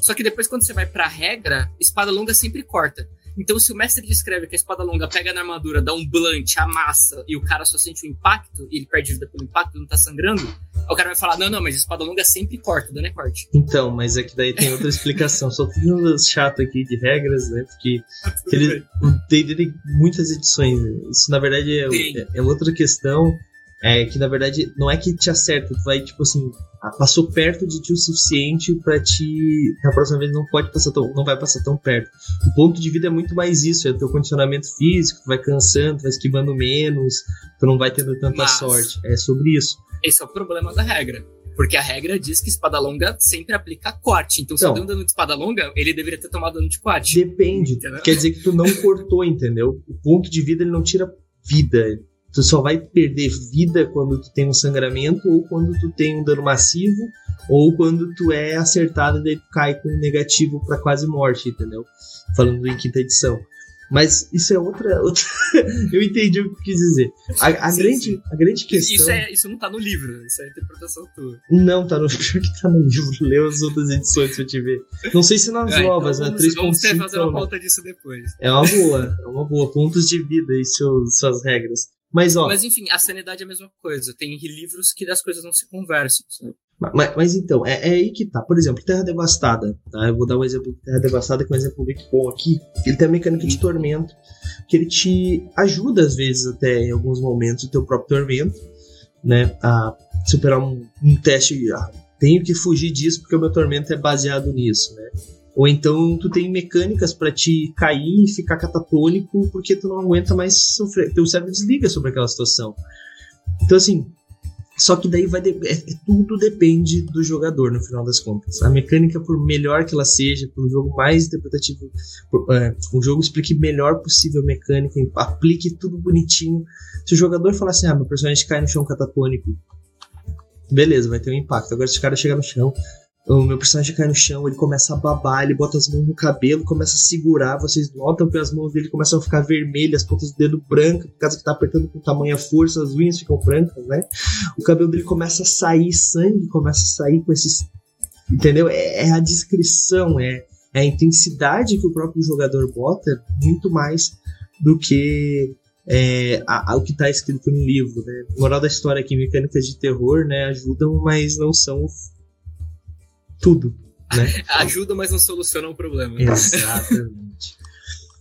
Só que depois, quando você vai pra regra, espada longa sempre corta. Então, se o mestre descreve que a espada longa pega na armadura, dá um blunt, amassa, e o cara só sente o impacto, e ele perde vida pelo impacto, não tá sangrando, o cara vai falar, não, não, mas espada longa sempre corta, dano é corte. Então, mas é que daí tem outra explicação. Só tudo chato aqui de regras, né? Porque ele, o D&D tem muitas edições. Isso, na verdade, é, é, é outra questão é que na verdade não é que te acerta, tu vai tipo assim, passou perto de ti o suficiente para te na próxima vez não pode passar tão, não vai passar tão perto. O ponto de vida é muito mais isso, é o teu condicionamento físico, tu vai cansando, tu vai esquivando menos, tu não vai tendo tanta Mas, sorte. É sobre isso. Esse é o problema da regra. Porque a regra diz que espada longa sempre aplica corte. Então, se então, eu dei um dano de espada longa, ele deveria ter tomado dano de corte. Depende. Entendeu? Quer dizer que tu não cortou, entendeu? O ponto de vida ele não tira vida. Tu só vai perder vida quando tu tem um sangramento, ou quando tu tem um dano massivo, ou quando tu é acertado e daí tu cai com um negativo para quase morte, entendeu? Falando em quinta edição. Mas isso é outra. outra... eu entendi o que tu quis dizer. A, a sim, grande, sim. a grande questão. Isso, é, isso não tá no livro, isso é a interpretação tua. Não, tá no livro que tá no livro. Leu as outras edições pra te ver. Não sei se nas é, novas, então, né? 3.5. Vamos ter, fazer uma pauta disso depois. É uma boa, é uma boa. Pontos de vida e seus, suas regras. Mas, ó. Mas enfim, a sanidade é a mesma coisa. Tem livros que as coisas não se conversam. Mas, mas, então, é, é, aí que tá. Por exemplo, Terra Devastada. Tá? Eu vou dar um exemplo de Terra Devastada, que é um exemplo muito bom aqui. Ele tem a mecânica de tormento, que ele te ajuda, às vezes, até em alguns momentos, o teu próprio tormento, né? A superar um, um teste. Ah, tenho que fugir disso porque o meu tormento é baseado nisso, né? Ou então tu tem mecânicas para te cair e ficar catatônico porque tu não aguenta mais sofrer. Teu cérebro desliga sobre aquela situação. Então, assim, só que daí vai de... é, é, tudo depende do jogador no final das contas. A mecânica, por melhor que ela seja, por um jogo mais interpretativo, por, é, jogo explique melhor possível a mecânica, aplique tudo bonitinho. Se o jogador falar assim, ah, meu personagem cai no chão catatônico, beleza, vai ter um impacto. Agora, se o cara chegar no chão, o meu personagem cai no chão, ele começa a babar, ele bota as mãos no cabelo, começa a segurar, vocês notam que as mãos dele começam a ficar vermelhas, as pontas do dedo brancas, por causa que tá apertando com tamanha força, as unhas ficam brancas, né? O cabelo dele começa a sair sangue, começa a sair com esses. Entendeu? É, é a descrição, é, é, a intensidade que o próprio jogador bota, muito mais do que é, a, a, o que está escrito no livro, né? Moral da história aqui, mecânicas de terror, né, ajudam, mas não são tudo. Né? Ajuda, mas não soluciona o problema. Exatamente.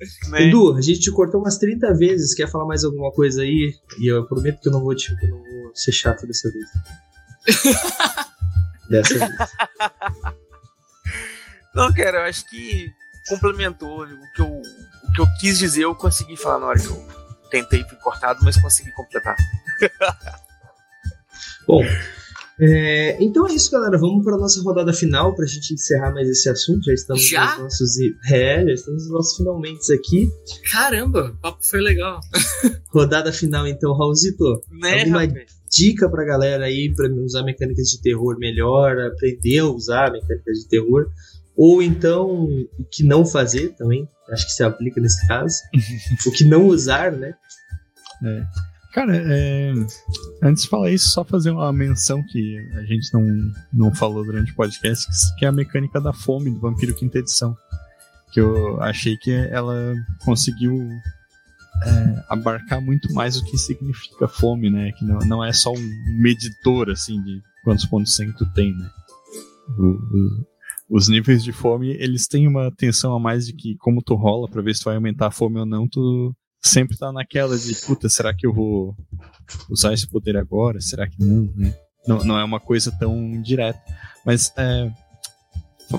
né? Edu, a gente te cortou umas 30 vezes. Quer falar mais alguma coisa aí? E eu prometo que eu não vou, te, eu não vou ser chato dessa vez. dessa vez. Não, cara, eu acho que complementou o que eu, o que eu quis dizer, eu consegui falar na hora que eu tentei, fui cortado, mas consegui completar. Bom, é, então é isso, galera. Vamos para a nossa rodada final para a gente encerrar mais esse assunto. Já estamos já? nos nossos. É, já estamos nos nossos finalmente aqui. Caramba, o papo foi legal. rodada final, então, Raulzito. Né, alguma rapaz? dica pra galera aí para usar mecânicas de terror melhor, aprender a usar mecânicas de terror. Ou então, o que não fazer também. Acho que se aplica nesse caso. o que não usar, né? É. Cara, é... antes de falar isso, só fazer uma menção que a gente não, não falou durante o podcast, que é a mecânica da fome do Vampiro Quinta Edição. Que eu achei que ela conseguiu é, abarcar muito mais o que significa fome, né? Que não, não é só um medidor, assim, de quantos pontos sem tu tem, né? Os níveis de fome, eles têm uma tensão a mais de que como tu rola para ver se tu vai aumentar a fome ou não, tu sempre tá naquela de, puta, será que eu vou usar esse poder agora? Será que não, né? Não, não é uma coisa tão direta. Mas, é,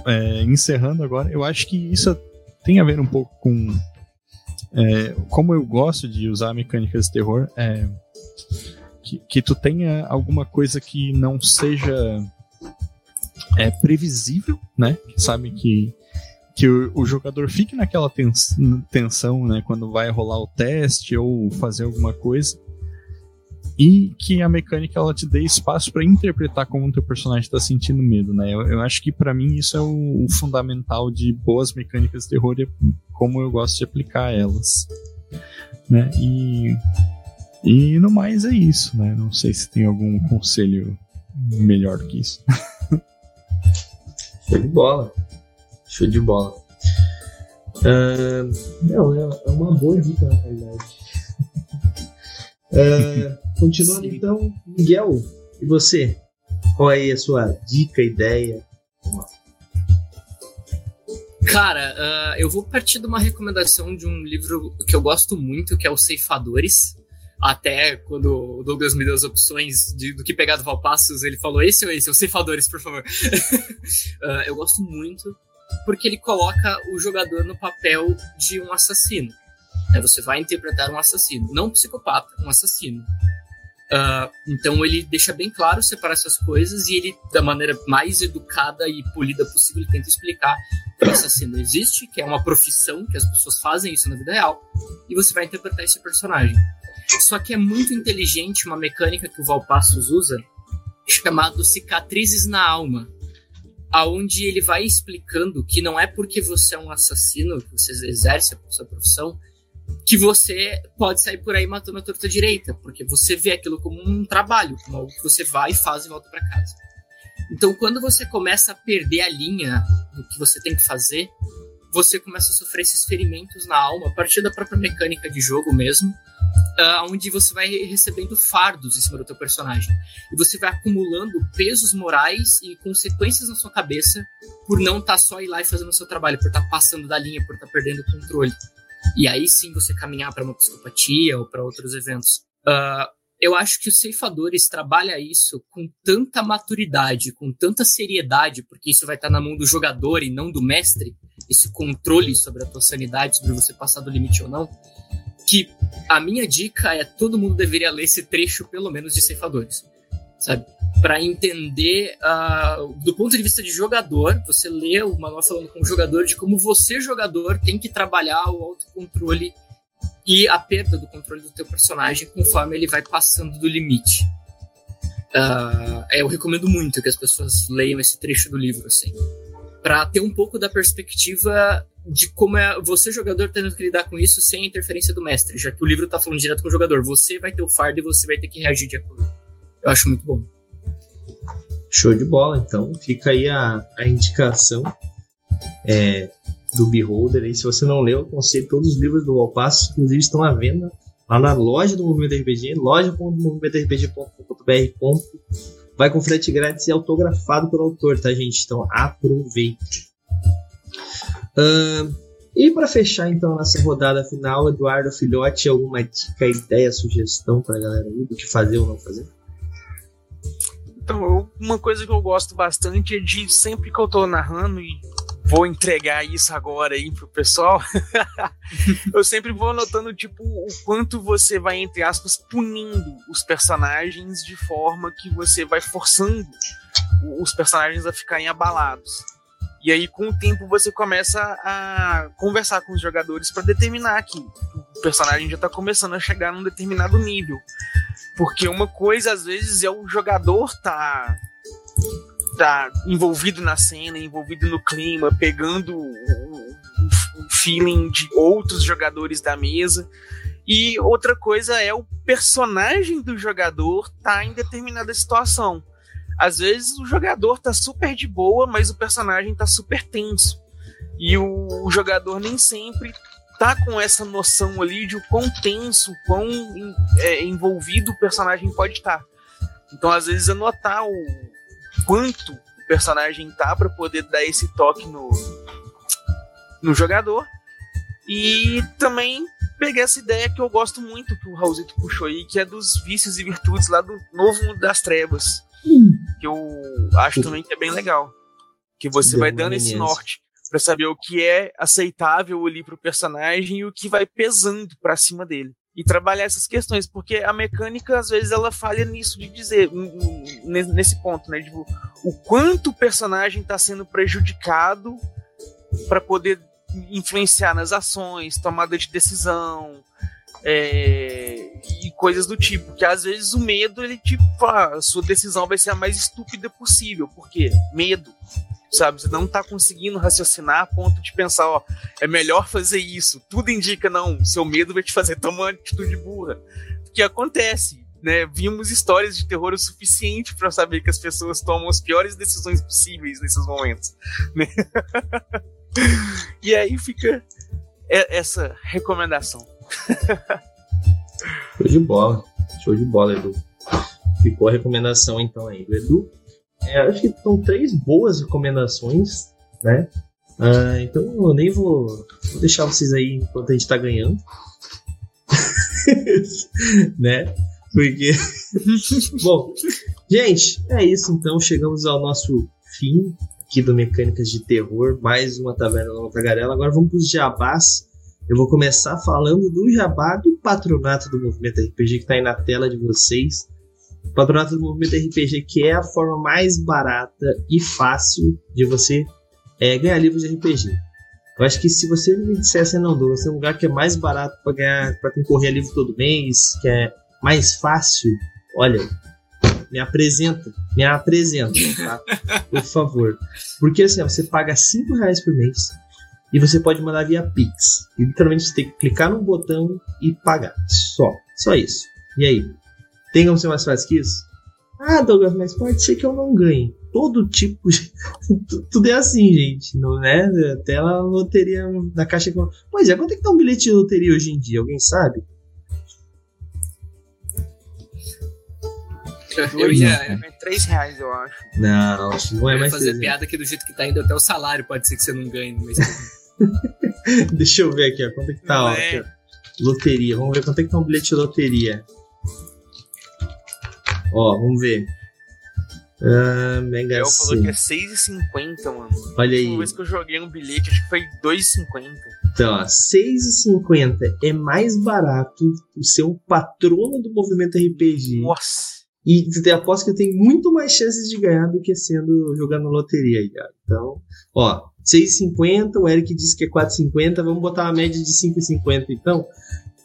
é, encerrando agora, eu acho que isso tem a ver um pouco com é, como eu gosto de usar mecânicas de terror, é, que, que tu tenha alguma coisa que não seja é, previsível, né? Que sabe que que o, o, jogador fique naquela tens, tensão, né, quando vai rolar o teste ou fazer alguma coisa, e que a mecânica ela te dê espaço para interpretar como o teu personagem está sentindo medo, né? Eu, eu acho que para mim isso é o, o, fundamental de boas mecânicas de terror e como eu gosto de aplicar elas, né? E e no mais é isso, né? Não sei se tem algum conselho melhor do que isso. Show de bola. Show de bola. Uh, não, é, é uma boa dica, na realidade. Uh, continuando Sim. então, Miguel, e você? Qual é a sua dica, ideia? Cara, uh, eu vou partir de uma recomendação de um livro que eu gosto muito, que é Os Ceifadores. Até quando o Douglas me deu as opções de, do que pegar do Valpassos, ele falou esse ou esse, Os Ceifadores, por favor. uh, eu gosto muito porque ele coloca o jogador no papel de um assassino. Né? Você vai interpretar um assassino, não um psicopata, um assassino. Uh, então ele deixa bem claro separar essas coisas e ele, da maneira mais educada e polida possível, ele tenta explicar que o assassino existe, que é uma profissão, que as pessoas fazem isso na vida real, e você vai interpretar esse personagem. Só que é muito inteligente uma mecânica que o Valpassos usa, chamado cicatrizes na alma, aonde ele vai explicando que não é porque você é um assassino, que você exerce a sua profissão, que você pode sair por aí matando a torta direita, porque você vê aquilo como um trabalho, como algo que você vai, faz e volta para casa. Então, quando você começa a perder a linha do que você tem que fazer, você começa a sofrer esses ferimentos na alma, a partir da própria mecânica de jogo mesmo, uh, onde você vai recebendo fardos em cima do teu personagem. E você vai acumulando pesos morais e consequências na sua cabeça por não estar tá só ir lá e fazendo o seu trabalho, por estar tá passando da linha, por estar tá perdendo o controle. E aí sim você caminhar para uma psicopatia ou para outros eventos. Uh, eu acho que os ceifadores trabalha isso com tanta maturidade, com tanta seriedade, porque isso vai estar na mão do jogador e não do mestre, esse controle sobre a tua sanidade, sobre você passar do limite ou não, que a minha dica é todo mundo deveria ler esse trecho, pelo menos, de ceifadores, sabe? Para entender, uh, do ponto de vista de jogador, você lê o manual falando com o jogador de como você, jogador, tem que trabalhar o autocontrole e a perda do controle do teu personagem conforme ele vai passando do limite. Uh, eu recomendo muito que as pessoas leiam esse trecho do livro, assim, para ter um pouco da perspectiva de como é você, jogador, tendo que lidar com isso sem a interferência do mestre, já que o livro tá falando direto com o jogador. Você vai ter o fardo e você vai ter que reagir de acordo. Eu acho muito bom. Show de bola, então fica aí a, a indicação. É, do Beholder. E se você não leu, aconselho todos os livros do Valpasso, inclusive estão à venda lá na loja do Movimento RPG, loja.movimentorpg.com.br. Vai com frete grátis e autografado pelo autor, tá, gente? Então aproveite. Uh, e para fechar então nessa rodada final, Eduardo Filhote, alguma dica, ideia, sugestão para a galera aí do que fazer ou não fazer? Então, uma coisa que eu gosto bastante é de sempre que eu tô narrando e vou entregar isso agora aí pro pessoal. eu sempre vou anotando, tipo, o quanto você vai, entre aspas, punindo os personagens de forma que você vai forçando os personagens a ficarem abalados. E aí, com o tempo, você começa a conversar com os jogadores para determinar que o personagem já tá começando a chegar num determinado nível. Porque uma coisa, às vezes, é o jogador tá tá envolvido na cena, envolvido no clima, pegando o, o, o feeling de outros jogadores da mesa. E outra coisa é o personagem do jogador tá em determinada situação. Às vezes o jogador tá super de boa, mas o personagem tá super tenso. E o, o jogador nem sempre tá com essa noção ali de o quão tenso, quão é, envolvido o personagem pode estar. Então, às vezes, anotar o, quanto o personagem tá para poder dar esse toque no, no jogador. E também peguei essa ideia que eu gosto muito que o Raulzito puxou aí, que é dos vícios e virtudes lá do Novo Mundo das Trevas. Que eu acho também que é bem legal. Que você vai dando esse norte para saber o que é aceitável ali pro personagem e o que vai pesando para cima dele e trabalhar essas questões, porque a mecânica às vezes ela falha nisso de dizer nesse ponto, né, tipo, o quanto o personagem está sendo prejudicado para poder influenciar nas ações, tomada de decisão, É, e coisas do tipo, que às vezes o medo, ele tipo, a sua decisão vai ser a mais estúpida possível, porque medo, sabe? Você não tá conseguindo raciocinar a ponto de pensar, ó, é melhor fazer isso. Tudo indica, não, seu medo vai te fazer tomar uma atitude burra. O que acontece? Né, vimos histórias de terror o suficiente para saber que as pessoas tomam as piores decisões possíveis nesses momentos. Né? e aí fica essa recomendação. Show de bola. Show de bola, Edu. Ficou a recomendação então aí do Edu. É, acho que são três boas recomendações, né? Ah, então eu nem vou, vou, deixar vocês aí enquanto a gente tá ganhando. né? Porque. Bom, gente, é isso então. Chegamos ao nosso fim aqui do Mecânicas de Terror. Mais uma Taverna da Tagarela. Agora vamos pros jabás. Eu vou começar falando do jabá do patronato do Movimento RPG que está aí na tela de vocês. Patronato do Movimento RPG, que é a forma mais barata e fácil de você é, ganhar livros de RPG. Eu acho que se você me dissesse, não, Douglas, tem um lugar que é mais barato para ganhar, para concorrer a livro todo mês, que é mais fácil, olha, me apresenta, me apresenta, tá? Por favor. Porque assim, você paga 5 reais por mês e você pode mandar via Pix. E, literalmente você tem que clicar no botão e pagar. Só. Só isso. E aí? Tem como ser mais fácil que isso? Ah, Douglas, mas pode ser que eu não ganhe. Todo tipo de. Tudo é assim, gente. Não é? Até a loteria na caixa. Pois é, quanto é que tá um bilhete de loteria hoje em dia? Alguém sabe? Eu ia, é 3 reais, eu acho. Não, acho que não é mais. fazer piada que do jeito que tá indo até o salário, pode ser que você não ganhe no mês Deixa eu ver aqui, ó. Quanto é que tá, ó, é. Loteria. Vamos ver quanto é que tá um bilhete de loteria. Ó, vamos ver. Ah, Mega Eu falou que é 6,50, mano. Olha aí. Uma vez que eu joguei um bilhete, acho que foi 2,50. Então, ó, 6,50 é mais barato ser um patrono do movimento RPG. Nossa. E aposto que tem muito mais chances de ganhar do que sendo jogando loteria aí, cara. Então, ó, 6,50, o Eric disse que é 4,50, vamos botar uma média de 5,50 então,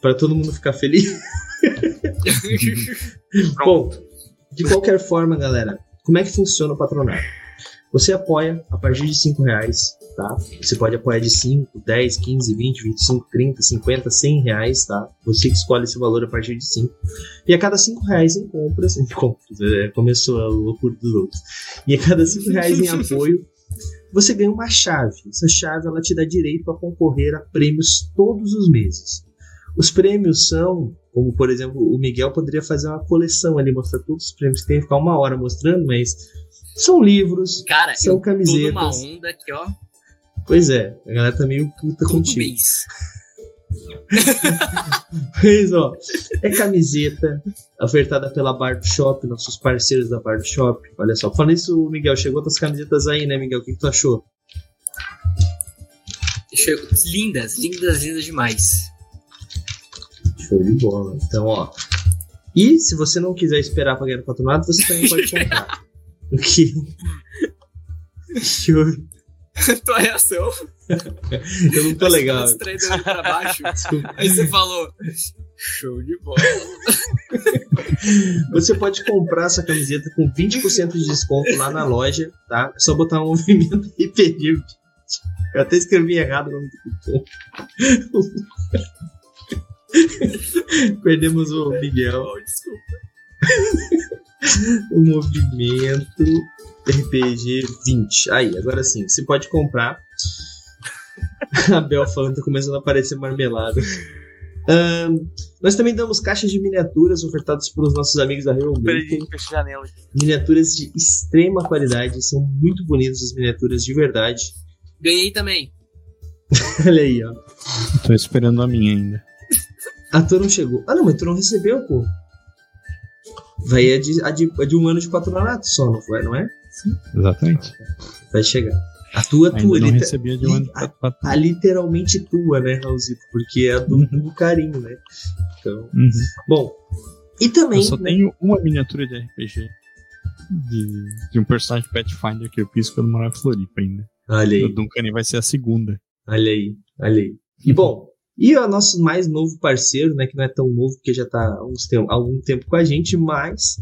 para todo mundo ficar feliz. Bom, de qualquer forma, galera, como é que funciona o patronato? Você apoia a partir de 5 reais, tá? Você pode apoiar de 5, 10, 15, 20, 25, 30, 50, 100 reais, tá? Você que escolhe esse valor a partir de 5. E a cada 5 reais em compras, em compras, é, começou a loucura dos outros. E a cada 5 reais em apoio, você ganha uma chave. Essa chave ela te dá direito a concorrer a prêmios todos os meses. Os prêmios são, como por exemplo, o Miguel poderia fazer uma coleção ali, mostrar todos os prêmios que tem, ficar uma hora mostrando, mas são livros, Cara, são camisetas. Cara, uma onda aqui, ó. Pois é, a galera tá meio puta Todo contigo. mês. Mas, ó, é camiseta ofertada pela Bar do Shop, nossos parceiros da Bar do Shop. Olha só, falando isso, Miguel, chegou outras camisetas aí, né, Miguel? O que, que tu achou? Chegou- Lindas, lindas, lindas demais. Show de bola. Então, ó. E se você não quiser esperar pra ganhar o patronato, você também pode comprar. O que? Show. Tua reação. Eu não tô legal. Pra baixo. Aí você falou. Show de bola. Você pode comprar essa camiseta com 20% de desconto lá na loja, tá? É só botar um movimento RPG. Eu até escrevi errado o nome do cupom. Perdemos o Miguel. Oh, desculpa. O movimento RPG 20. Aí, agora sim, você pode comprar. A Bel falando, tá começando a aparecer marmelada. Ahn, nós também damos caixas de miniaturas ofertadas pelos nossos amigos da janela aqui. Miniaturas de extrema qualidade, são muito bonitas as miniaturas de verdade. Ganhei também. Olha aí, ó. Tô esperando a minha ainda. A tua não chegou. Ah, não, mas tu não recebeu, pô. Vai a de, a de, a de um ano de patronato só, não foi, não é? Exatamente. Vai chegar. A tua, Ainda tua, não liter- recebia de um ano a, pra- a literalmente tua, né, Raulzito? Porque é a do, Uhum. do carinho, né? Então, Uhum. bom. E também. Eu só né, tenho uma miniatura de RPG. De, de um personagem Pathfinder que eu fiz quando eu morava em Floripa ainda. Olha O aí, Duncan vai ser a segunda. olha aí, olha aí. E bom, E o nosso mais novo parceiro, né, que não é tão novo porque já está há algum tempo com a gente, mas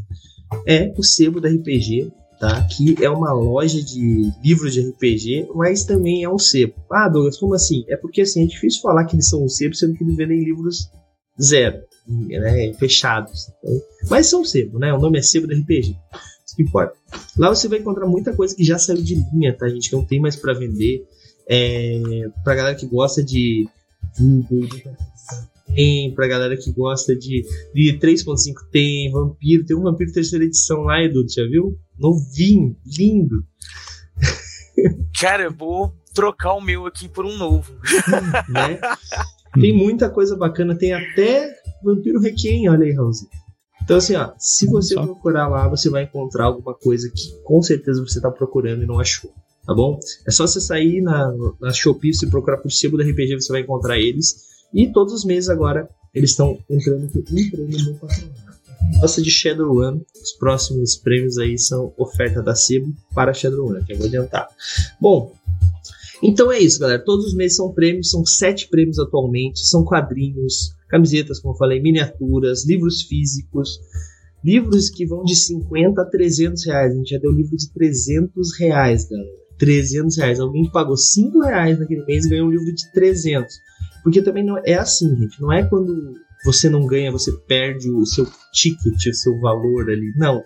é o Sebo da RPG, tá? Que é uma loja de livros de RPG, mas também é um sebo. Ah, Douglas, como assim? É porque assim, é difícil falar que eles são um sebo, sendo que eles vendem livros zero, né? Fechados. Então, mas são sebo, né? O nome é Sebo da RPG. Isso que importa. Lá você vai encontrar muita coisa que já saiu de linha, tá, gente? Que não tem mais para vender. É, pra galera que gosta de tem, pra galera que gosta de, de 3.5 tem, Vampiro, tem um Vampiro terceira edição lá, Edu, já viu? Novinho, lindo. Cara, eu vou trocar o meu aqui por um novo. né? Tem muita coisa bacana, tem até Vampiro Requiem, olha aí, Raulzinho. Então, assim, ó, se você procurar lá, você vai encontrar alguma coisa que com certeza você está procurando e não achou, tá bom? É só você sair na, na Shopee, e procurar por Sebo da RPG, você vai encontrar eles. E todos os meses agora eles estão entrando com um prêmio no patronato. Gosta de Shadowrun, os próximos prêmios aí são oferta da Sebo para Shadowrun, que eu vou adiantar. Bom, então é isso, galera. Todos os meses são prêmios, são sete prêmios atualmente, são quadrinhos, camisetas, como eu falei, miniaturas, livros físicos, livros que vão de 50 a 300 reais. A gente já deu livro de 300 reais, galera. 300 reais. Alguém pagou 5 reais naquele mês e ganhou um livro de 300. Porque também não é assim, gente. Não é quando você não ganha, você perde o seu ticket, o seu valor ali. Não.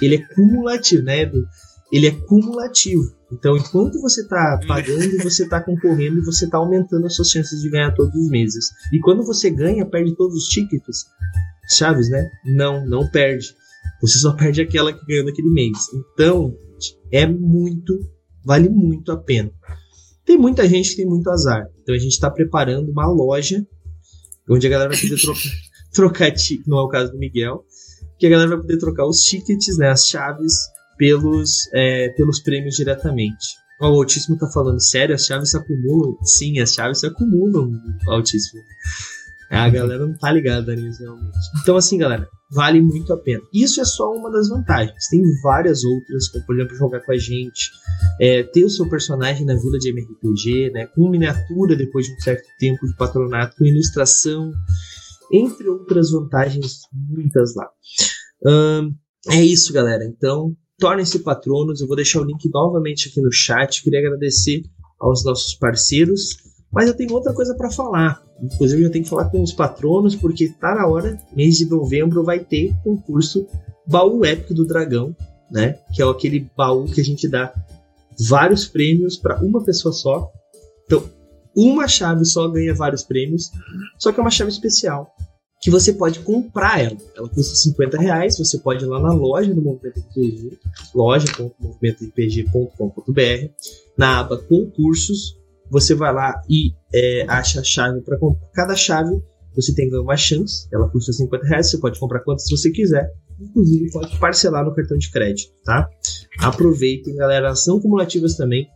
Ele é cumulativo, né, Edu? Ele é cumulativo. Então, enquanto você está pagando, você está concorrendo e você está aumentando as suas chances de ganhar todos os meses. E quando você ganha, perde todos os tickets, chaves, né? Não, não perde. Você só perde aquela que ganhou naquele mês. Então, é muito, vale muito a pena. Tem muita gente que tem muito azar. Então a gente está preparando uma loja onde a galera vai poder trocar, trocar não é o caso do Miguel, que a galera vai poder trocar os tickets, né, as chaves, pelos, é, pelos prêmios diretamente. O Altíssimo tá falando, sério, as chaves se acumulam? Sim, as chaves se acumulam, Altíssimo. É, a galera não tá ligada nisso realmente. Então, assim, galera, vale muito a pena. Isso é só uma das vantagens. Tem várias outras, como por exemplo, jogar com a gente, é, ter o seu personagem na vila de MRPG, né, com miniatura depois de um certo tempo de patronato, com ilustração, entre outras vantagens, muitas lá. é isso, galera. Então, tornem-se patronos. Eu vou deixar o link novamente aqui no chat. Queria agradecer aos nossos parceiros. Mas eu tenho outra coisa para falar. Inclusive, eu tenho que falar com os patronos, porque tá na hora, mês de novembro, vai ter concurso Baú Épico do Dragão, né? Que é aquele baú que a gente dá vários prêmios para uma pessoa só. Então, uma chave só ganha vários prêmios, só que é uma chave especial que você pode comprar ela. Ela custa 50 reais, você pode ir lá na loja do Movimento RPG, loja.movimentorpg.com.br, na aba concursos, você vai lá e é, acha a chave para comprar. Cada chave você tem uma chance, ela custa 50 reais, você pode comprar quantas você quiser, inclusive pode parcelar no cartão de crédito, tá? Aproveitem, galera, são cumulativas também.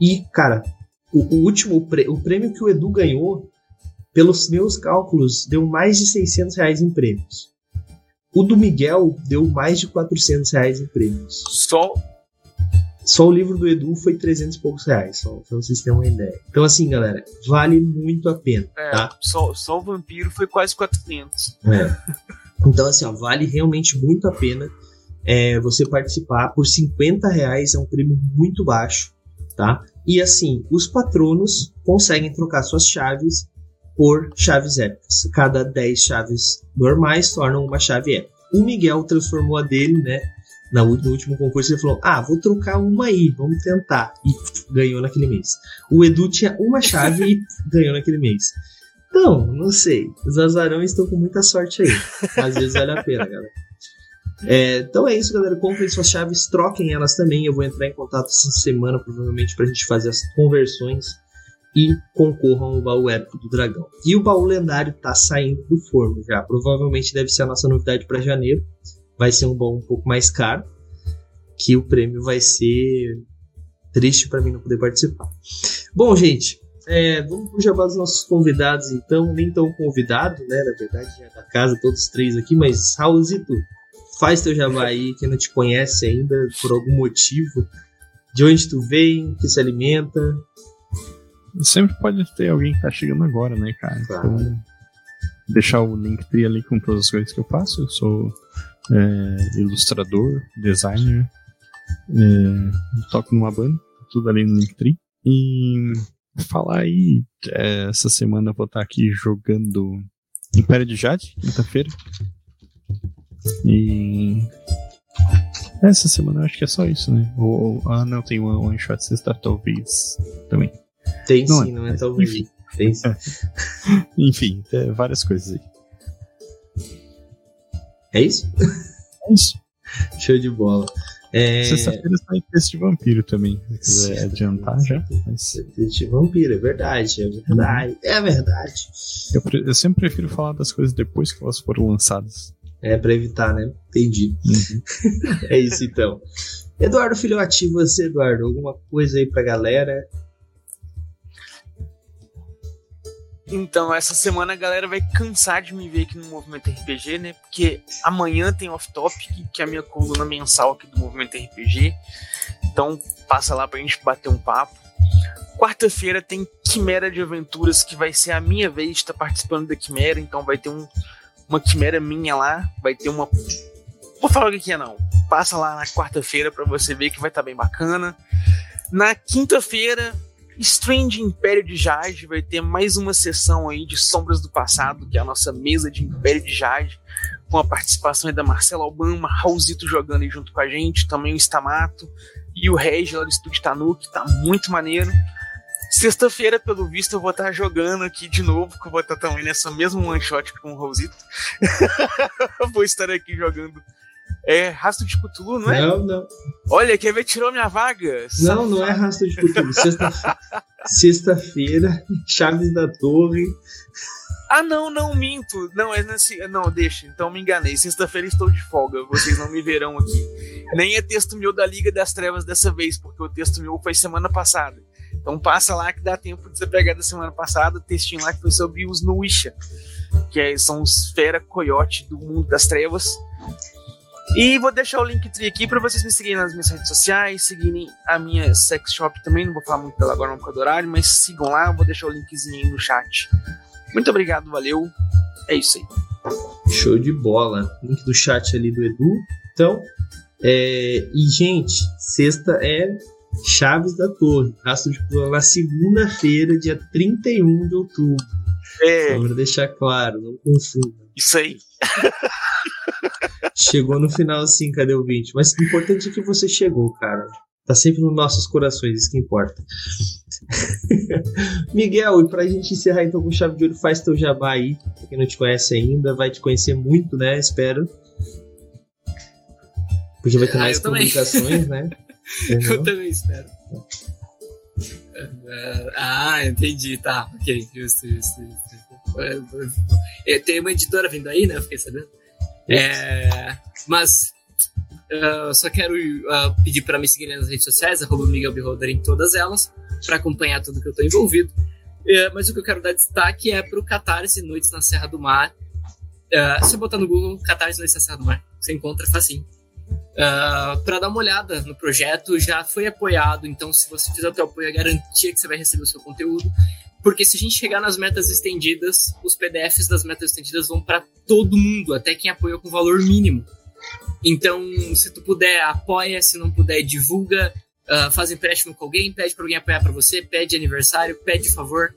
E, cara, o, o último, o prêmio que o Edu ganhou, pelos meus cálculos, deu mais de 600 reais em prêmios. O do Miguel deu mais de 400 reais em prêmios. Só só o livro do Edu foi 300 e poucos reais, só pra vocês terem uma ideia. Então, assim, galera, vale muito a pena, é, tá? Só, só o Vampiro foi quase 400. É. Então, assim, ó, vale realmente muito a pena é, você participar. Por 50 reais é um prêmio muito baixo, tá? E, assim, os patronos conseguem trocar suas chaves por chaves épicas. Cada 10 chaves normais tornam uma chave épica. O Miguel transformou a dele, né? No último concurso ele falou: Ah, vou trocar uma aí, vamos tentar. E ganhou naquele mês. O Edu tinha uma chave e ganhou naquele mês. Então, não sei. Os azarões estão com muita sorte aí. Às vezes vale a pena, galera. É, então é isso, galera. Comprem suas chaves, troquem elas também. Eu vou entrar em contato essa semana, provavelmente, pra gente fazer as conversões e concorram ao baú épico do dragão. E o baú lendário tá saindo do forno já. Provavelmente deve ser a nossa novidade para janeiro vai ser um bom um pouco mais caro, que o prêmio vai ser triste para mim não poder participar. Bom, gente, é, vamos pro jabá dos nossos convidados, então, nem tão convidado, né? Na verdade, já é da casa, todos três aqui, mas Raulzito, faz teu jabá aí, quem não te conhece ainda, por algum motivo, de onde tu vem, que se alimenta. sempre pode ter alguém que tá chegando agora, né, cara? Claro. Então, deixar o Linktree ali com todas as coisas que eu faço. Eu sou é, ilustrador, designer, é, toco numa banda, tudo ali no Linktree. E falar aí, é, essa semana eu vou estar aqui jogando Império de Jade, quinta-feira. E essa semana eu acho que é só isso, né? Ou, ou ah, não, tem uma one shot sexta, talvez também. Tem não sim, é, não é talvez. Enfim. Tem sim. enfim, é, várias coisas aí. É isso? É isso. Show de bola. É... Sexta-feira sai texto de vampiro também, se quiser adiantar já. Mas... Texto de vampiro, é verdade, é verdade. É verdade. Eu, eu, sempre prefiro falar das coisas depois que elas foram lançadas. É, pra evitar, né? Entendi. Uhum. é isso então. Eduardo Filhote, você, Eduardo, alguma coisa aí pra galera? Então, essa semana a galera vai cansar de me ver aqui no Movimento RPG, né? Porque amanhã tem off-topic, que é a minha coluna mensal aqui do Movimento RPG. Então, passa lá pra gente bater um papo. Quarta-feira tem Quimera de Aventuras, que vai ser a minha vez de estar participando da Quimera. Então, vai ter um, uma Quimera minha lá. Vai ter uma. Vou falar o que é, não. Passa lá na quarta-feira para você ver que vai estar tá bem bacana. Na quinta-feira Strange Império de Jade vai ter mais uma sessão aí de Sombras do Passado, que é a nossa mesa de Império de Jade, com a participação da Marcela Obama, Raulzito jogando aí junto com a gente, também o Stamato e o Regi lá do Estúdio Tanuki, tá muito maneiro. Sexta-feira, pelo visto, eu vou estar jogando aqui de novo, que eu vou estar também nessa mesma one shot com o Raulzito. vou estar aqui jogando é Rastro de Cthulhu, não é? Não, não. Olha, quer ver? Tirou minha vaga. Não, não é Rastro de Cthulhu. Sexta-feira, Sexta Chaves da Torre. Ah, não, não, minto. Não, é nesse. Não, deixa. Então me enganei. Sexta-feira estou de folga. Vocês não me verão aqui. Nem é texto meu da Liga das Trevas dessa vez, porque o texto meu foi semana passada. Então passa lá que dá tempo de você pegar da semana passada o textinho lá que foi sobre os Nuisha, que é, são os fera coiote do mundo das trevas. E vou deixar o link aqui para vocês me seguirem nas minhas redes sociais, seguirem a minha sex shop também. Não vou falar muito dela agora, não por causa do horário, mas sigam lá. Vou deixar o linkzinho aí no chat. Muito obrigado, valeu. É isso aí. Show de bola. Link do chat ali do Edu. Então, é... e gente, sexta é Chaves da Torre. Rastro de na segunda-feira, dia 31 de outubro. É. Só pra deixar claro, não confunda. Isso aí. Chegou no final assim, cadê o 20? Mas o importante é que você chegou, cara. Tá sempre nos nossos corações, isso que importa. Miguel, e pra gente encerrar então com chave de ouro, faz teu jabá aí. Pra quem não te conhece ainda, vai te conhecer muito, né? Espero. Porque vai ter ah, mais publicações, né? eu também espero. Ah, entendi, tá. Ok, justo, justo. justo. É, tem uma editora vindo aí, né? Eu fiquei sabendo. É, mas uh, só quero uh, pedir para me seguirem nas redes sociais, arroba Miguel Beholder em todas elas, para acompanhar tudo que eu estou envolvido. Uh, mas o que eu quero dar destaque é para o Catarse Noites na Serra do Mar. Uh, se você botar no Google Catarse Noites na Serra do Mar, você encontra facinho. Para dar uma olhada no projeto, já foi apoiado, então se você fizer o seu apoio, é garantia que você vai receber o seu conteúdo. Porque se a gente chegar nas metas estendidas, os PDFs das metas estendidas vão para todo mundo, até quem apoiou com valor mínimo. Então, se tu puder, apoia, se não puder, divulga, uh, faz empréstimo com alguém, pede para alguém apoiar para você, pede aniversário, pede favor.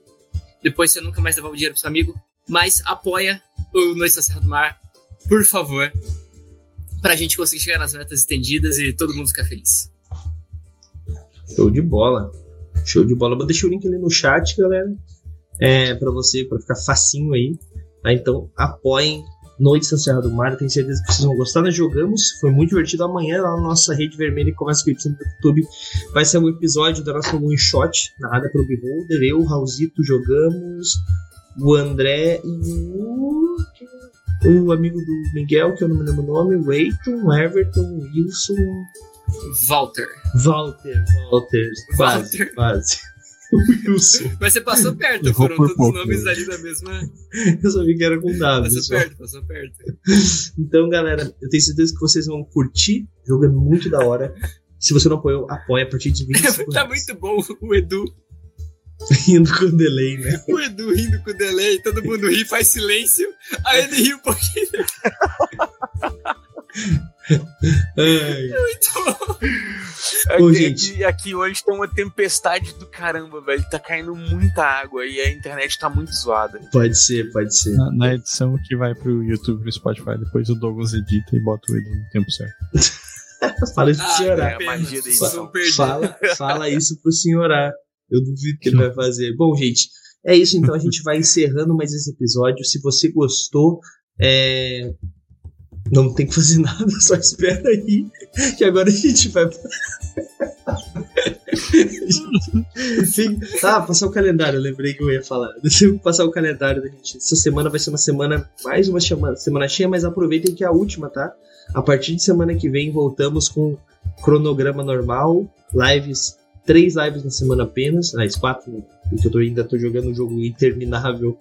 Depois você nunca mais devolve dinheiro pro seu amigo, mas apoia o Noite da Serra do Mar, por favor, pra gente conseguir chegar nas metas estendidas e todo mundo ficar feliz. Show de bola. Show de bola. Vou deixar o link ali no chat, galera. É, para você, para ficar facinho aí. Tá? Então, apoiem Noite São Serra do Mar. Tenho certeza que vocês vão gostar. Nós jogamos, foi muito divertido. Amanhã, lá na nossa rede vermelha e começa com o YouTube, vai ser um episódio da nossa one shot, narrada pelo Beholder. Eu, o Raulzito, jogamos. O André e o. O amigo do Miguel, que eu não me lembro o nome, o Eiton, o Everton, o Wilson, Walter. Walter, Walter. Quase, Walter. quase. Wilson. Mas você passou perto, foram todos os nomes ali da mesma. Eu sabia que era com W. Passou só. perto, passou perto. Então, galera, eu tenho certeza que vocês vão curtir. O jogo é muito da hora. Se você não apoiou, apoia a partir de 20 Tá muito bom o Edu. rindo com delay, né? O Edu rindo com delay, todo mundo ri, faz silêncio, aí ele ri um pouquinho. Ai. Muito bom. Aqui, aqui, aqui, hoje tem uma tempestade do caramba, velho. Tá caindo muita água e a internet tá muito zoada. Pode ser, pode ser. Na, na edição que vai pro YouTube e pro Spotify, depois o Douglas edita e bota o Edu no tempo certo. fala isso pro ah, É. Fala, fala isso pro senhor Eu duvido que ele vai fazer. Bom, gente, é isso. Então a gente vai encerrando mais esse episódio. Se você gostou, é, não tem que fazer nada, só espera aí, que agora a gente vai. Enfim, ah, passar o calendário, lembrei que eu ia falar. Deixa eu passar o calendário da gente. Essa semana vai ser uma semana, mais uma semana, semana cheia, mas aproveitem que é a última, tá? A partir de semana que vem voltamos com cronograma normal, lives, três lives na semana apenas, aliás, quatro, porque eu tô, ainda tô jogando um jogo interminável.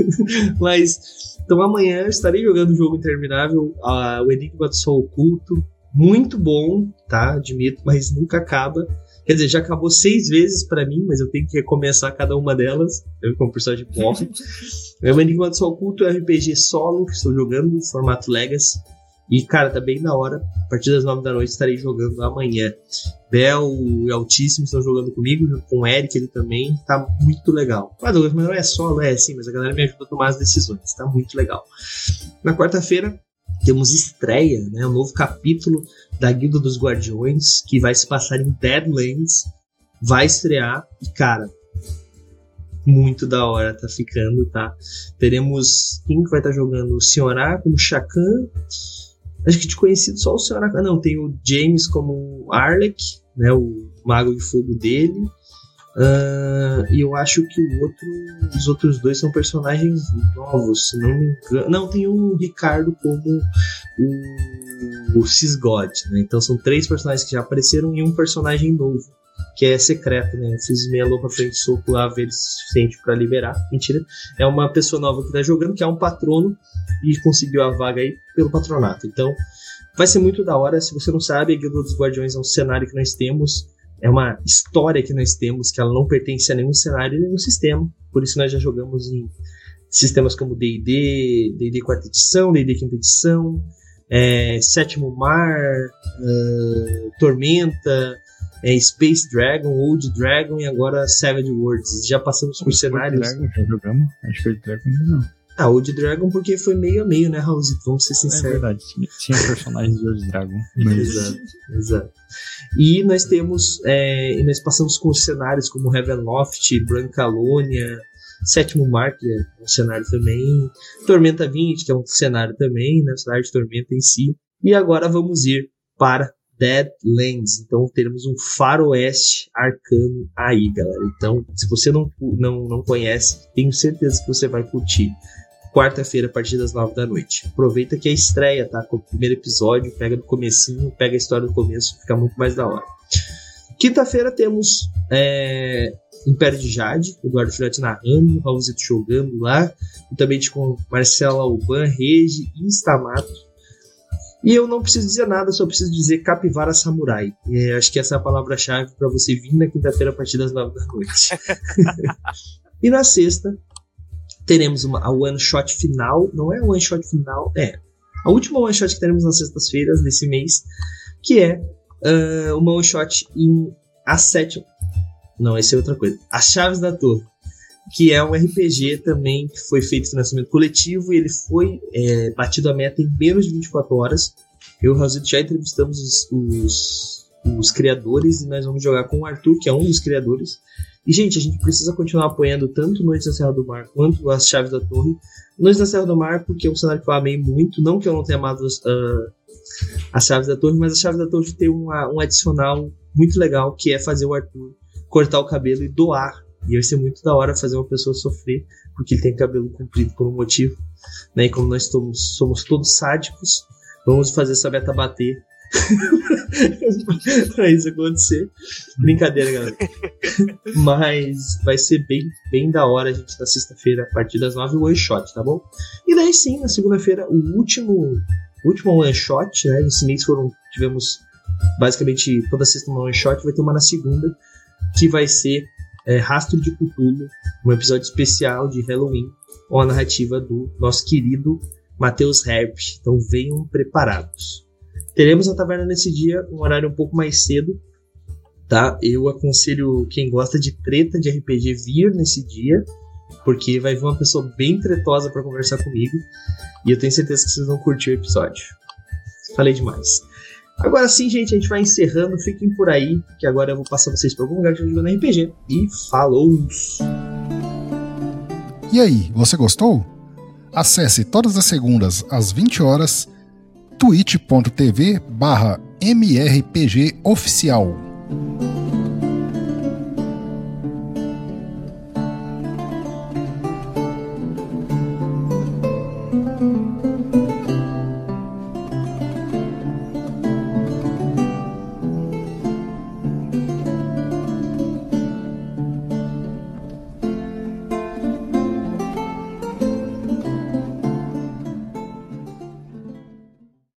mas, então amanhã eu estarei jogando um jogo interminável, uh, o Enigma do Sol Oculto, muito bom, tá? Admito, mas nunca acaba. Quer dizer, já acabou seis vezes para mim, mas eu tenho que recomeçar cada uma delas. Eu como personagem morre. é o Enigma do Sol Oculto, é um RPG solo que estou jogando, no formato Legacy. E, cara, tá bem da hora. A partir das nove da noite estarei jogando amanhã. Bel e Altíssimo estão jogando comigo, com o Eric ele também. Tá muito legal. Ah, Douglas, mas não é solo, é sim, mas a galera me ajuda a tomar as decisões. Tá muito legal. Na quarta-feira, temos estreia, né? Um novo capítulo da Guilda dos Guardiões, que vai se passar em Deadlands. Vai estrear. E, cara, muito da hora tá ficando, tá? Teremos quem que vai estar tá jogando? O Senhorá como Chacan Acho que de conhecido só o Senhor não, tem o James como Arlek, né? O mago de fogo dele. Uh, e eu acho que o outro, os outros dois são personagens novos, se não me engano. Não, tem o Ricardo como o, o Cisgod, né? Então são três personagens que já apareceram e um personagem novo que é secreto, né? fiz meia louca frente soco lá, ver se suficiente para liberar. Mentira. É uma pessoa nova que tá jogando, que é um patrono e conseguiu a vaga aí pelo patronato. Então, vai ser muito da hora. Se você não sabe, a Guilda dos Guardiões é um cenário que nós temos. É uma história que nós temos, que ela não pertence a nenhum cenário nenhum sistema. Por isso nós já jogamos em sistemas como D&D, D&D quarta edição, D&D quinta edição, é, Sétimo Mar, uh, Tormenta, é Space Dragon, Old Dragon e agora Savage Worlds. Já passamos por cenários. Dragon já jogamos? Acho que Old Dragon ainda não. Ah, Old Dragon porque foi meio a meio, né, Raul? Vamos ser sinceros. É verdade, tinha, personagens de Old Dragon. Mas... exato, exato. E nós temos, é, nós passamos com cenários como Ravenloft, Brancalônia, Sétimo Mar, que é um cenário também, Tormenta 20, que é um cenário também, né, o cenário de Tormenta em si. E agora vamos ir para Deadlands. Então teremos um faroeste arcano aí, galera. Então, se você não, não, não conhece, tenho certeza que você vai curtir. Quarta-feira, a partir das nove da noite. Aproveita que é estreia, tá? Com o primeiro episódio, pega do comecinho, pega a história do começo, fica muito mais da hora. Quinta-feira temos é, Império de Jade, Eduardo Filhote narrando, Raulzito jogando lá, juntamente com Marcela Alban, Rege e Stamato e eu não preciso dizer nada, só preciso dizer capivara samurai. E acho que essa é a palavra-chave para você vir na quinta-feira a partir das nove da noite. e na sexta, teremos uma, a one shot final. Não é a one shot final, é. A última one shot que teremos nas sextas-feiras desse mês, que é uh, uma one shot em a sétima. Não, essa é outra coisa. As Chaves da Torre que é um RPG também que foi feito financiamento coletivo e ele foi é, batido a meta em menos de 24 horas. Eu e o Raulzito já entrevistamos os, os, os, criadores e nós vamos jogar com o Arthur, que é um dos criadores. E, gente, a gente precisa continuar apoiando tanto Noites da Serra do Mar quanto as Chaves da Torre. Noites da Serra do Mar, porque é um cenário que eu amei muito, não que eu não tenha amado uh, as Chaves da Torre, mas as Chaves da Torre tem uma, um adicional muito legal, que é fazer o Arthur cortar o cabelo e doar vai ser muito da hora fazer uma pessoa sofrer porque ele tem cabelo comprido por um motivo. Né? E como nós somos, somos todos sádicos, vamos fazer essa beta bater pra isso acontecer. Brincadeira, galera. Mas vai ser bem, bem da hora a gente na sexta-feira, a partir das nove, o one shot, tá bom? E daí sim, na segunda-feira, o último, último one shot, né? Esse mês foram, tivemos basicamente toda sexta uma one shot, vai ter uma na segunda, que vai ser é, Rastro de Cthulhu, um episódio especial de Halloween, com a narrativa do nosso querido Matheus Herp. Então venham preparados. Teremos a taverna nesse dia, um horário um pouco mais cedo, tá? Eu aconselho quem gosta de treta de RPG vir nesse dia, porque vai vir uma pessoa bem tretosa para conversar comigo, e eu tenho certeza que vocês vão curtir o episódio. Falei demais. Agora sim, gente, a gente vai encerrando. Fiquem por aí, que agora eu vou passar vocês para algum lugar que eu jogando RPG. E falou! E aí, você gostou? Acesse todas as segundas às 20 horas twitch.tv barra mrpgoficial.